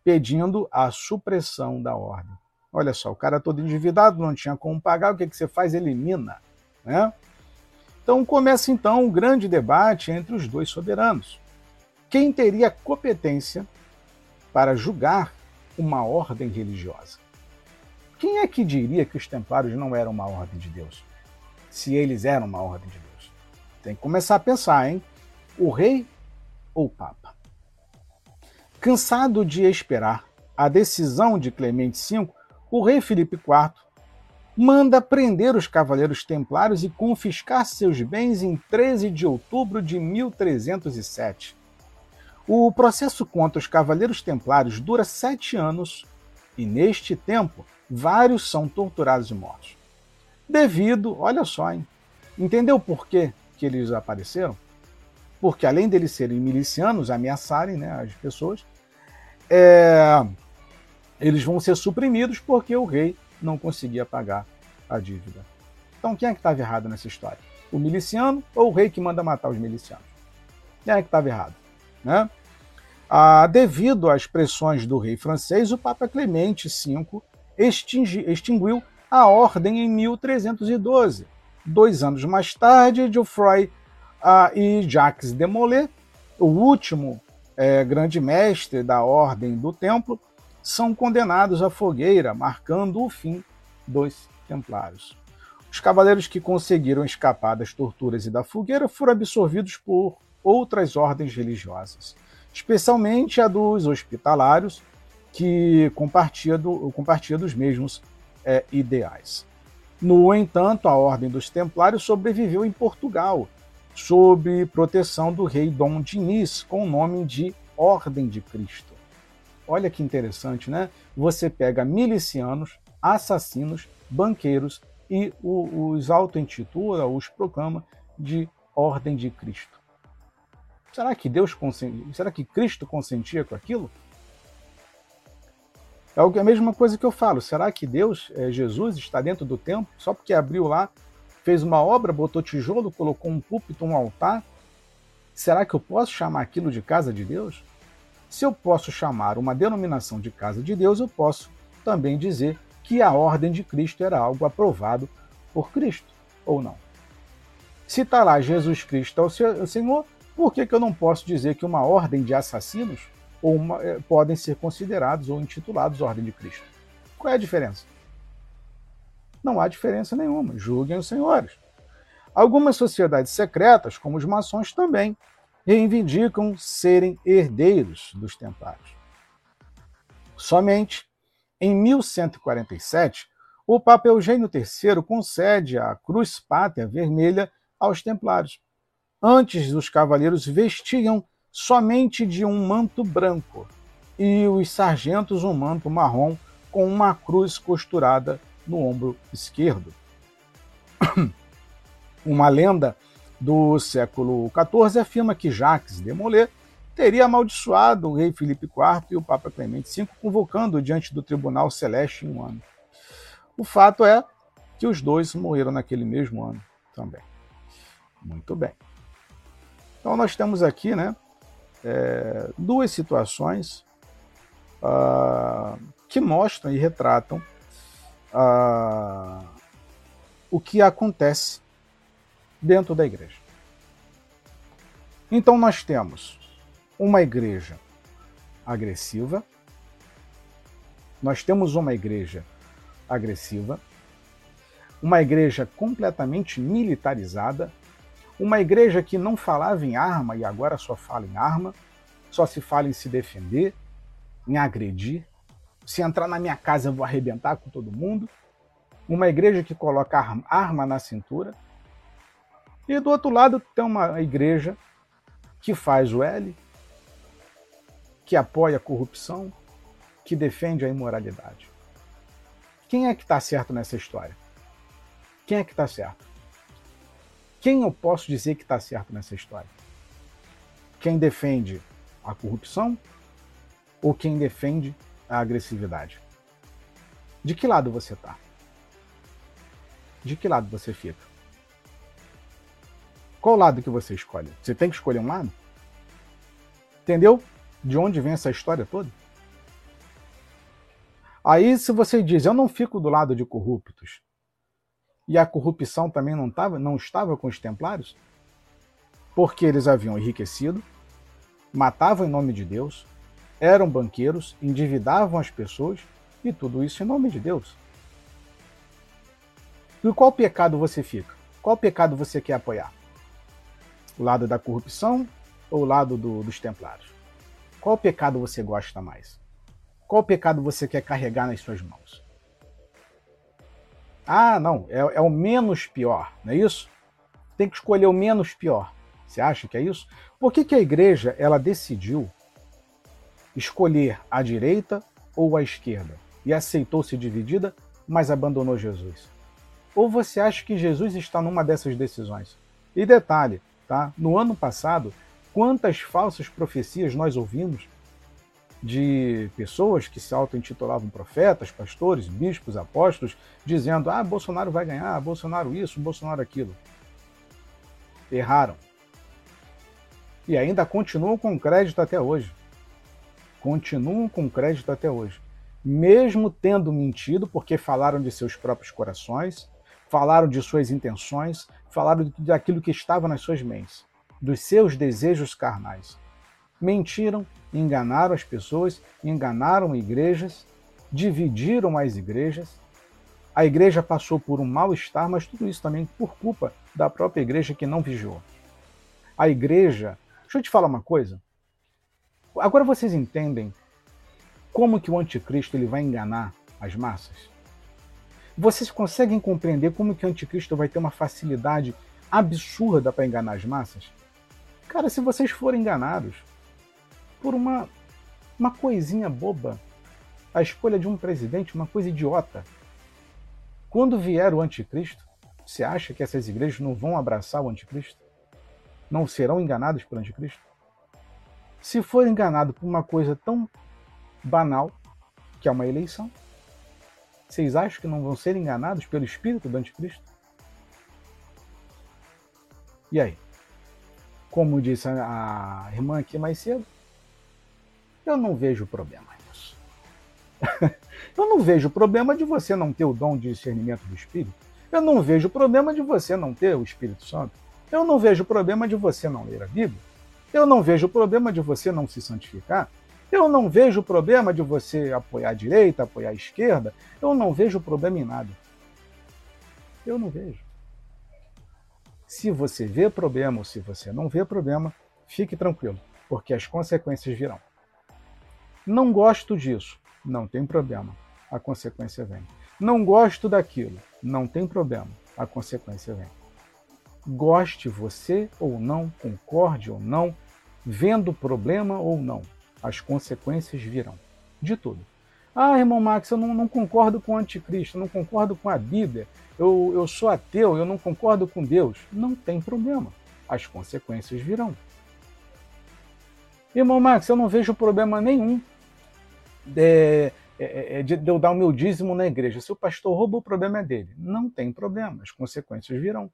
pedindo a supressão da ordem. Olha só, o cara todo endividado, não tinha como pagar, o que, que você faz? Elimina. Né? Então começa então um grande debate entre os dois soberanos. Quem teria competência para julgar uma ordem religiosa? Quem é que diria que os templários não eram uma ordem de Deus? Se eles eram uma ordem de Deus. Tem que começar a pensar, hein? O rei ou o papa? Cansado de esperar a decisão de Clemente V, o rei Filipe IV manda prender os cavaleiros templários e confiscar seus bens em 13 de outubro de 1307. O processo contra os cavaleiros templários dura sete anos e, neste tempo, vários são torturados e mortos. Devido, olha só, hein? Entendeu por que eles apareceram? Porque além deles serem milicianos, ameaçarem né, as pessoas, é, eles vão ser suprimidos porque o rei não conseguia pagar a dívida. Então quem é que estava errado nessa história? O miliciano ou o rei que manda matar os milicianos? Quem é que estava errado? Né? Ah, devido às pressões do rei francês, o Papa Clemente V extingi, extinguiu a ordem em 1312. Dois anos mais tarde, Geoffroy ah, e Jacques de Molay, o último é, grande mestre da ordem do templo, são condenados à fogueira, marcando o fim dos templários. Os cavaleiros que conseguiram escapar das torturas e da fogueira foram absorvidos por outras ordens religiosas, especialmente a dos hospitalários, que compartilha, do, compartilha dos mesmos é, ideais. No entanto, a Ordem dos Templários sobreviveu em Portugal, sob proteção do rei Dom Diniz, com o nome de Ordem de Cristo. Olha que interessante, né? Você pega milicianos, assassinos, banqueiros e os auto-intitula, os proclama de Ordem de Cristo. Será que Deus consentia? Será que Cristo consentia com aquilo? É a mesma coisa que eu falo. Será que Deus, é, Jesus, está dentro do templo só porque abriu lá, fez uma obra, botou tijolo, colocou um púlpito, um altar? Será que eu posso chamar aquilo de casa de Deus? Se eu posso chamar uma denominação de casa de Deus, eu posso também dizer que a ordem de Cristo era algo aprovado por Cristo, ou não. Se está lá Jesus Cristo é o Senhor, por que, que eu não posso dizer que uma ordem de assassinos ou uma, eh, podem ser considerados ou intitulados Ordem de Cristo? Qual é a diferença? Não há diferença nenhuma. Julguem os senhores. Algumas sociedades secretas, como os maçons, também reivindicam serem herdeiros dos templários. Somente em 1147, o Papa Eugênio III concede a Cruz Pátria Vermelha aos templários. Antes, os cavaleiros vestiam somente de um manto branco e os sargentos um manto marrom com uma cruz costurada no ombro esquerdo. [coughs] Uma lenda do século XIV afirma que Jacques de Molay teria amaldiçoado o rei Filipe IV e o Papa Clemente V, convocando diante do Tribunal Celeste em um ano. O fato é que os dois morreram naquele mesmo ano também. Muito bem. Então nós temos aqui né, é, duas situações uh, que mostram e retratam uh, o que acontece dentro da igreja. Então nós temos uma igreja agressiva, nós temos uma igreja agressiva, uma igreja completamente militarizada, uma igreja que não falava em arma e agora só fala em arma, só se fala em se defender, em agredir. Se entrar na minha casa eu vou arrebentar com todo mundo. Uma igreja que coloca arma na cintura, e do outro lado tem uma igreja que faz o L, que apoia a corrupção, que defende a imoralidade. Quem é que está certo nessa história? Quem é que está certo? Quem eu posso dizer que está certo nessa história? Quem defende a corrupção ou quem defende a agressividade. De que lado você está? De que lado você fica? Qual lado que você escolhe? Você tem que escolher um lado? Entendeu? De onde vem essa história toda? Aí, se você diz, eu não fico do lado de corruptos, e a corrupção também não, tava, não estava com os templários, porque eles haviam enriquecido, matavam em nome de Deus, eram banqueiros, endividavam as pessoas, e tudo isso em nome de Deus. E qual pecado você fica? Qual pecado você quer apoiar? O lado da corrupção ou o lado do, dos templários? Qual pecado você gosta mais? Qual pecado você quer carregar nas suas mãos? Ah, não, é, é o menos pior, não é isso? Tem que escolher o menos pior. Você acha que é isso? Por que, que a igreja ela decidiu escolher a direita ou a esquerda e aceitou se dividida, mas abandonou Jesus? Ou você acha que Jesus está numa dessas decisões? E detalhe, tá? No ano passado, quantas falsas profecias nós ouvimos de pessoas que se auto-intitulavam profetas, pastores, bispos, apóstolos, dizendo: ah, Bolsonaro vai ganhar, Bolsonaro isso, Bolsonaro aquilo. Erraram. E ainda continuam com crédito até hoje. Continuam com crédito até hoje. Mesmo tendo mentido, porque falaram de seus próprios corações, falaram de suas intenções, falaram daquilo que estava nas suas mentes, dos seus desejos carnais. Mentiram enganaram as pessoas, enganaram igrejas, dividiram as igrejas. A igreja passou por um mal-estar, mas tudo isso também por culpa da própria igreja que não vigiou. A igreja. Deixa eu te falar uma coisa. Agora vocês entendem como que o anticristo ele vai enganar as massas? Vocês conseguem compreender como que o anticristo vai ter uma facilidade absurda para enganar as massas? Cara, se vocês forem enganados, por uma, uma coisinha boba. A escolha de um presidente, uma coisa idiota. Quando vier o anticristo, você acha que essas igrejas não vão abraçar o anticristo? Não serão enganadas pelo anticristo? Se for enganado por uma coisa tão banal, que é uma eleição, vocês acham que não vão ser enganados pelo espírito do anticristo? E aí? Como disse a irmã aqui mais cedo, eu não vejo problema nisso. [laughs] eu não vejo problema de você não ter o dom de discernimento do Espírito. Eu não vejo problema de você não ter o Espírito Santo. Eu não vejo problema de você não ler a Bíblia. Eu não vejo problema de você não se santificar. Eu não vejo problema de você apoiar a direita, apoiar a esquerda. Eu não vejo problema em nada. Eu não vejo. Se você vê problema ou se você não vê problema, fique tranquilo, porque as consequências virão. Não gosto disso. Não tem problema. A consequência vem. Não gosto daquilo. Não tem problema. A consequência vem. Goste você ou não, concorde ou não, vendo problema ou não, as consequências virão. De tudo. Ah, irmão Max, eu não, não concordo com o anticristo, não concordo com a Bíblia, eu, eu sou ateu, eu não concordo com Deus. Não tem problema. As consequências virão. Irmão Max, eu não vejo problema nenhum é, é, é, de, de eu dar o meu dízimo na igreja. Se o pastor rouba, o problema é dele. Não tem problema, as consequências virão.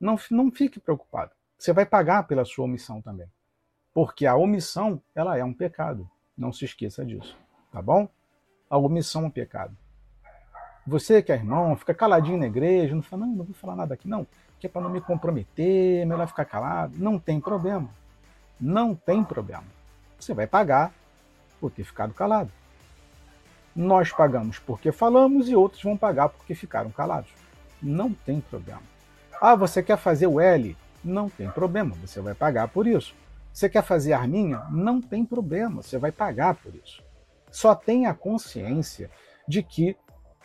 Não, não fique preocupado. Você vai pagar pela sua omissão também. Porque a omissão, ela é um pecado. Não se esqueça disso, tá bom? A omissão é um pecado. Você que é irmão, fica caladinho na igreja, não fala, não, não vou falar nada aqui, não, que é para não me comprometer, melhor ficar calado. Não tem problema. Não tem problema. Você vai pagar por ter ficado calado. Nós pagamos porque falamos e outros vão pagar porque ficaram calados. Não tem problema. Ah, você quer fazer o L? Não tem problema, você vai pagar por isso. Você quer fazer a arminha? Não tem problema, você vai pagar por isso. Só tenha consciência de que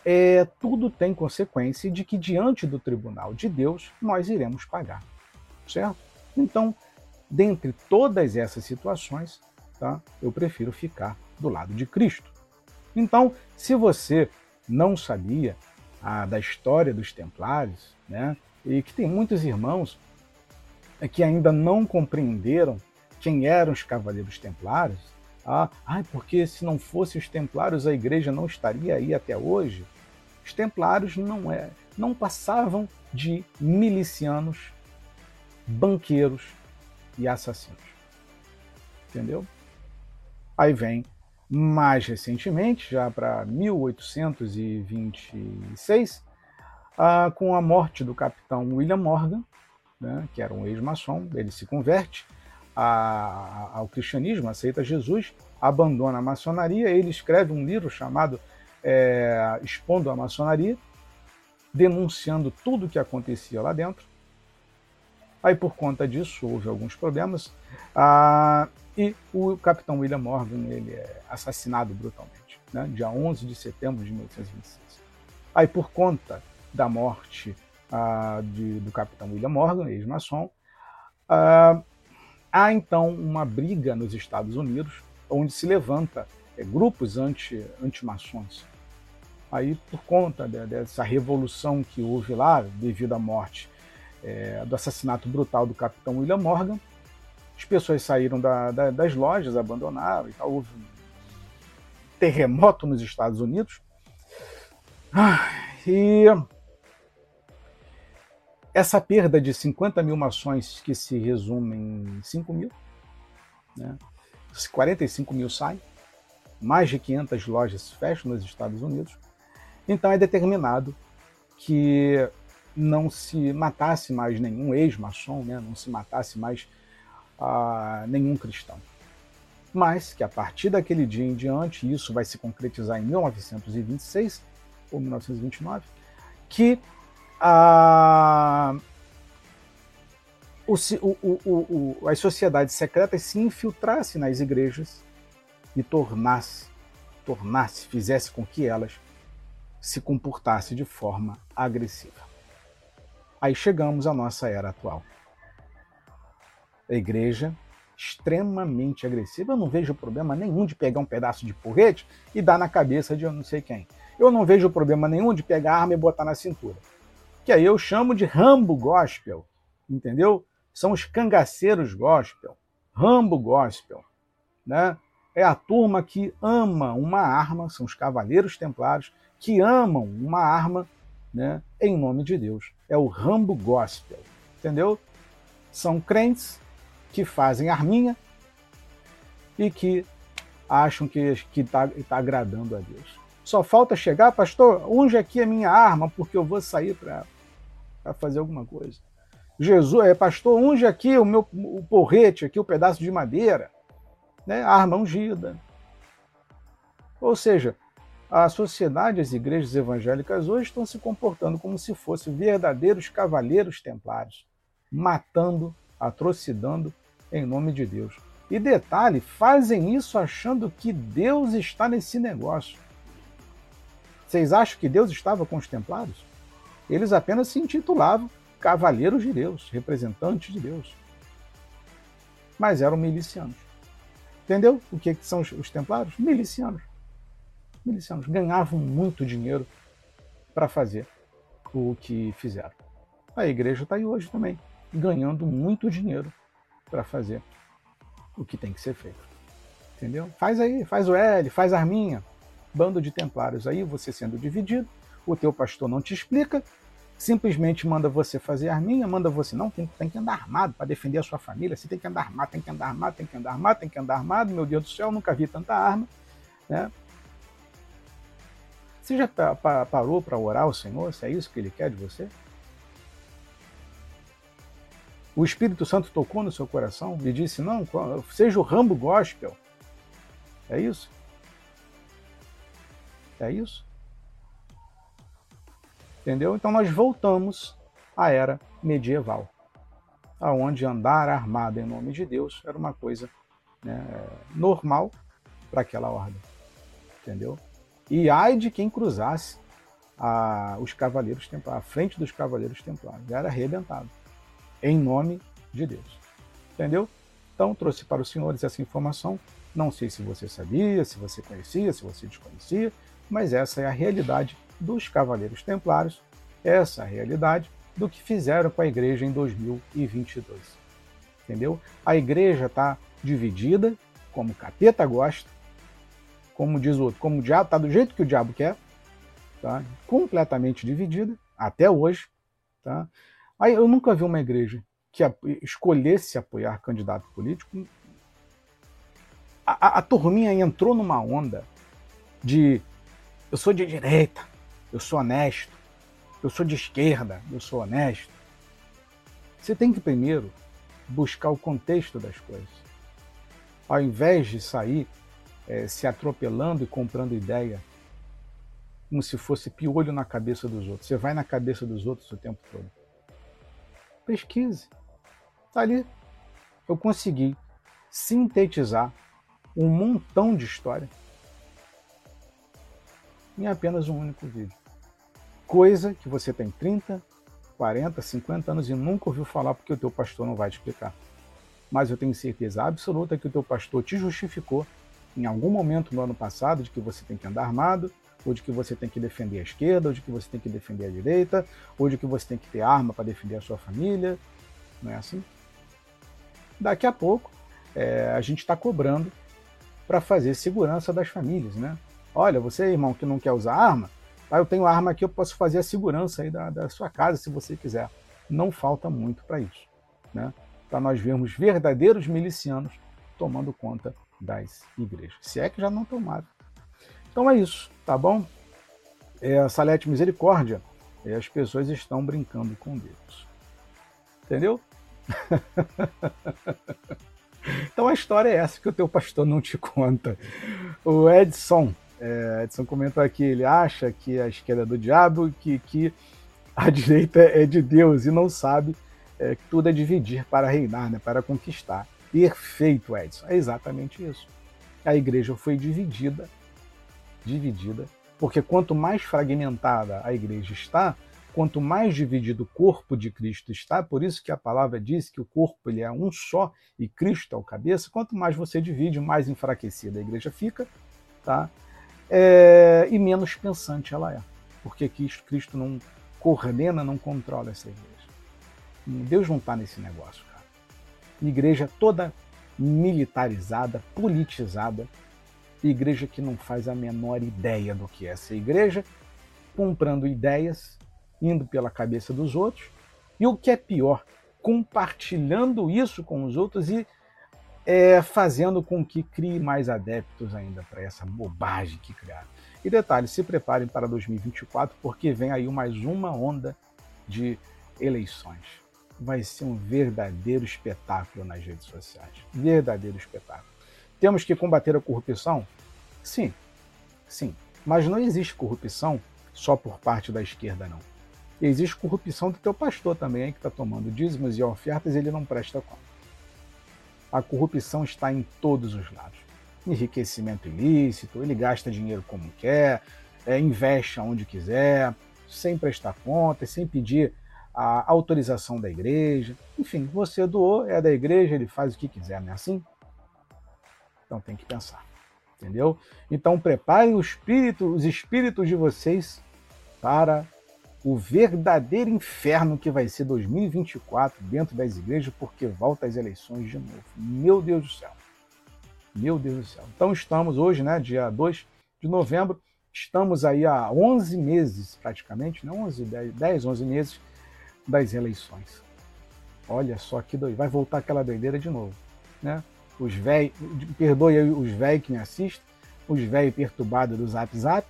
é, tudo tem consequência e de que diante do tribunal de Deus nós iremos pagar. Certo? Então, dentre todas essas situações, tá? eu prefiro ficar do lado de Cristo. Então, se você não sabia a, da história dos Templários, né, e que tem muitos irmãos que ainda não compreenderam quem eram os Cavaleiros Templários, Ah, ah, porque se não fosse os templários a igreja não estaria aí até hoje. Os templários não é, não passavam de milicianos, banqueiros e assassinos. Entendeu? Aí vem mais recentemente, já para 1826, ah, com a morte do capitão William Morgan, né, que era um ex-maçom, ele se converte a, ao cristianismo, aceita Jesus, abandona a maçonaria, ele escreve um livro chamado é, Expondo a Maçonaria, denunciando tudo o que acontecia lá dentro. Aí, por conta disso, houve alguns problemas. Ah, e o capitão William Morgan ele é assassinado brutalmente, né, dia 11 de setembro de 1826. Aí, por conta da morte ah, de, do capitão William Morgan, ex-maçom, ah, há então uma briga nos Estados Unidos, onde se levanta é, grupos anti, anti-maçons. Aí, por conta de, dessa revolução que houve lá, devido à morte é, do assassinato brutal do capitão William Morgan, as pessoas saíram da, da, das lojas, abandonaram e tal. Houve um terremoto nos Estados Unidos. Ah, e essa perda de 50 mil mações, que se resume em 5 mil, né? 45 mil saem, mais de 500 lojas fecham nos Estados Unidos. Então é determinado que não se matasse mais nenhum ex-maçom, né? não se matasse mais a nenhum cristão. Mas que a partir daquele dia em diante, isso vai se concretizar em 1926 ou 1929, que a, o, o, o, as sociedades secretas se infiltrassem nas igrejas e tornasse, tornasse, fizesse com que elas se comportassem de forma agressiva. Aí chegamos à nossa era atual a igreja extremamente agressiva. Eu não vejo problema nenhum de pegar um pedaço de porrete e dar na cabeça de eu não sei quem. Eu não vejo problema nenhum de pegar a arma e botar na cintura. Que aí eu chamo de Rambo Gospel, entendeu? São os cangaceiros gospel, Rambo Gospel, né? É a turma que ama uma arma, são os cavaleiros templários que amam uma arma, né, em nome de Deus. É o Rambo Gospel, entendeu? São crentes que fazem arminha e que acham que está tá agradando a Deus. Só falta chegar, pastor, unge aqui a minha arma, porque eu vou sair para fazer alguma coisa. Jesus, é, pastor, unge aqui o meu o porrete, aqui o pedaço de madeira, né? arma ungida. Ou seja, a sociedade, as igrejas evangélicas hoje estão se comportando como se fossem verdadeiros cavaleiros templários, matando, atrocidando em nome de Deus. E detalhe, fazem isso achando que Deus está nesse negócio. Vocês acham que Deus estava com os templários? Eles apenas se intitulavam cavaleiros de Deus, representantes de Deus. Mas eram milicianos. Entendeu o que são os templários? Milicianos. Milicianos ganhavam muito dinheiro para fazer o que fizeram. A igreja está aí hoje também, ganhando muito dinheiro para fazer o que tem que ser feito. Entendeu? Faz aí, faz o L, faz a arminha. Bando de templários aí, você sendo dividido, o teu pastor não te explica, simplesmente manda você fazer arminha, manda você, não, tem, tem que andar armado para defender a sua família, você tem que andar armado, tem que andar armado, tem que andar armado, tem que andar armado, meu Deus do céu, nunca vi tanta arma. Né? Você já parou para orar ao Senhor, se é isso que Ele quer de você? o Espírito Santo tocou no seu coração e disse: Não, seja o Rambo gospel. É isso? É isso? Entendeu? Então nós voltamos à era medieval, aonde andar armado em nome de Deus era uma coisa né, normal para aquela ordem. Entendeu? E ai de quem cruzasse a, os cavaleiros templários, a frente dos cavaleiros templários, era arrebentado em nome de Deus. Entendeu? Então, trouxe para os senhores essa informação. Não sei se você sabia, se você conhecia, se você desconhecia, mas essa é a realidade dos Cavaleiros Templários, essa é a realidade do que fizeram com a igreja em 2022. Entendeu? A igreja está dividida, como o capeta gosta, como diz o outro, como o diabo, está do jeito que o diabo quer, tá? completamente dividida, até hoje. Tá? Aí eu nunca vi uma igreja que escolhesse apoiar candidato político. A, a, a turminha entrou numa onda de eu sou de direita, eu sou honesto, eu sou de esquerda, eu sou honesto. Você tem que primeiro buscar o contexto das coisas. Ao invés de sair é, se atropelando e comprando ideia como se fosse piolho na cabeça dos outros. Você vai na cabeça dos outros o tempo todo. Pesquise. Está ali. Eu consegui sintetizar um montão de história em apenas um único vídeo. Coisa que você tem 30, 40, 50 anos e nunca ouviu falar porque o teu pastor não vai te explicar. Mas eu tenho certeza absoluta que o teu pastor te justificou em algum momento no ano passado de que você tem que andar armado, ou de que você tem que defender a esquerda, ou de que você tem que defender a direita, ou de que você tem que ter arma para defender a sua família. Não é assim? Daqui a pouco, é, a gente está cobrando para fazer segurança das famílias, né? Olha, você, irmão, que não quer usar arma, tá, eu tenho arma aqui, eu posso fazer a segurança aí da, da sua casa, se você quiser. Não falta muito para isso, né? Para nós vermos verdadeiros milicianos tomando conta das igrejas. Se é que já não tomaram. Então é isso, tá bom? É, Salete Misericórdia, é, as pessoas estão brincando com Deus. Entendeu? [laughs] então a história é essa que o teu pastor não te conta. O Edson, é, Edson comentou aqui, ele acha que a esquerda é do diabo, que, que a [laughs] direita é de Deus e não sabe é, que tudo é dividir para reinar, né, para conquistar. Perfeito, Edson. É exatamente isso. A igreja foi dividida dividida, porque quanto mais fragmentada a igreja está, quanto mais dividido o corpo de Cristo está, por isso que a palavra diz que o corpo ele é um só e Cristo é o cabeça, quanto mais você divide, mais enfraquecida a igreja fica, tá? É, e menos pensante ela é, porque Cristo, não coordena, não controla essa igreja. Deus não está nesse negócio. Igreja toda militarizada, politizada, igreja que não faz a menor ideia do que é essa igreja, comprando ideias, indo pela cabeça dos outros, e o que é pior, compartilhando isso com os outros e é, fazendo com que crie mais adeptos ainda para essa bobagem que criaram. E detalhe, se preparem para 2024, porque vem aí mais uma onda de eleições. Vai ser um verdadeiro espetáculo nas redes sociais. Verdadeiro espetáculo. Temos que combater a corrupção? Sim, sim. Mas não existe corrupção só por parte da esquerda, não. Existe corrupção do teu pastor também, que está tomando dízimos e ofertas e ele não presta conta. A corrupção está em todos os lados. Enriquecimento ilícito, ele gasta dinheiro como quer, é, investe aonde quiser, sem prestar conta, sem pedir a autorização da igreja. Enfim, você doou, é da igreja, ele faz o que quiser, não é assim? Então tem que pensar. Entendeu? Então preparem o espírito, os espíritos de vocês para o verdadeiro inferno que vai ser 2024 dentro das igrejas, porque volta as eleições de novo. Meu Deus do céu. Meu Deus do céu. Então estamos hoje, né, dia 2 de novembro, estamos aí há 11 meses praticamente, não 11, 10, 10 11 meses das eleições. Olha só que doido, vai voltar aquela doideira de novo, né? os velhos, perdoe os velhos que me assistem, os velhos perturbados do Zap Zap,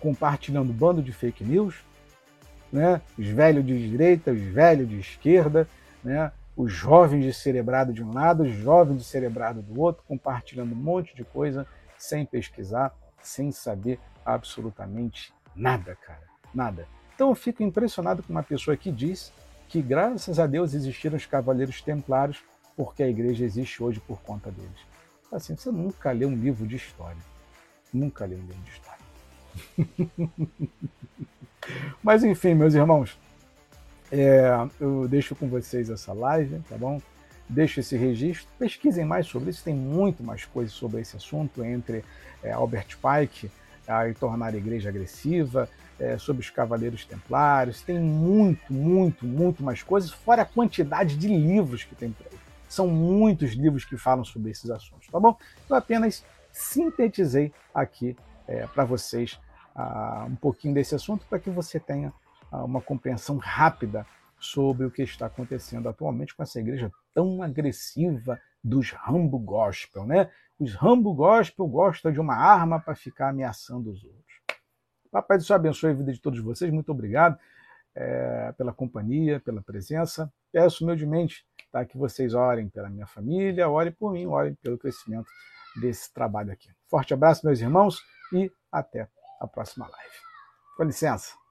compartilhando bando de fake news, né? os velhos de direita, os velhos de esquerda, né? os jovens de cerebrado de um lado, os jovens de cerebrado do outro, compartilhando um monte de coisa sem pesquisar, sem saber absolutamente nada, cara, nada. Então eu fico impressionado com uma pessoa que diz que graças a Deus existiram os cavaleiros templários porque a igreja existe hoje por conta deles. Assim, você nunca leu um livro de história. Nunca leu um livro de história. [laughs] Mas enfim, meus irmãos, é, eu deixo com vocês essa live, tá bom? Deixo esse registro. Pesquisem mais sobre isso, tem muito mais coisas sobre esse assunto, entre é, Albert Pike a tornar a igreja agressiva, é, sobre os cavaleiros templários, tem muito, muito, muito mais coisas, fora a quantidade de livros que tem por aí. São muitos livros que falam sobre esses assuntos, tá bom? Eu apenas sintetizei aqui é, para vocês uh, um pouquinho desse assunto para que você tenha uh, uma compreensão rápida sobre o que está acontecendo atualmente com essa igreja tão agressiva dos Rambo Gospel, né? Os Rambo Gospel gostam de uma arma para ficar ameaçando os outros. Papai do Céu abençoe a vida de todos vocês. Muito obrigado é, pela companhia, pela presença. Peço humildemente tá, que vocês orem pela minha família, orem por mim, orem pelo crescimento desse trabalho aqui. Forte abraço, meus irmãos, e até a próxima live. Com licença.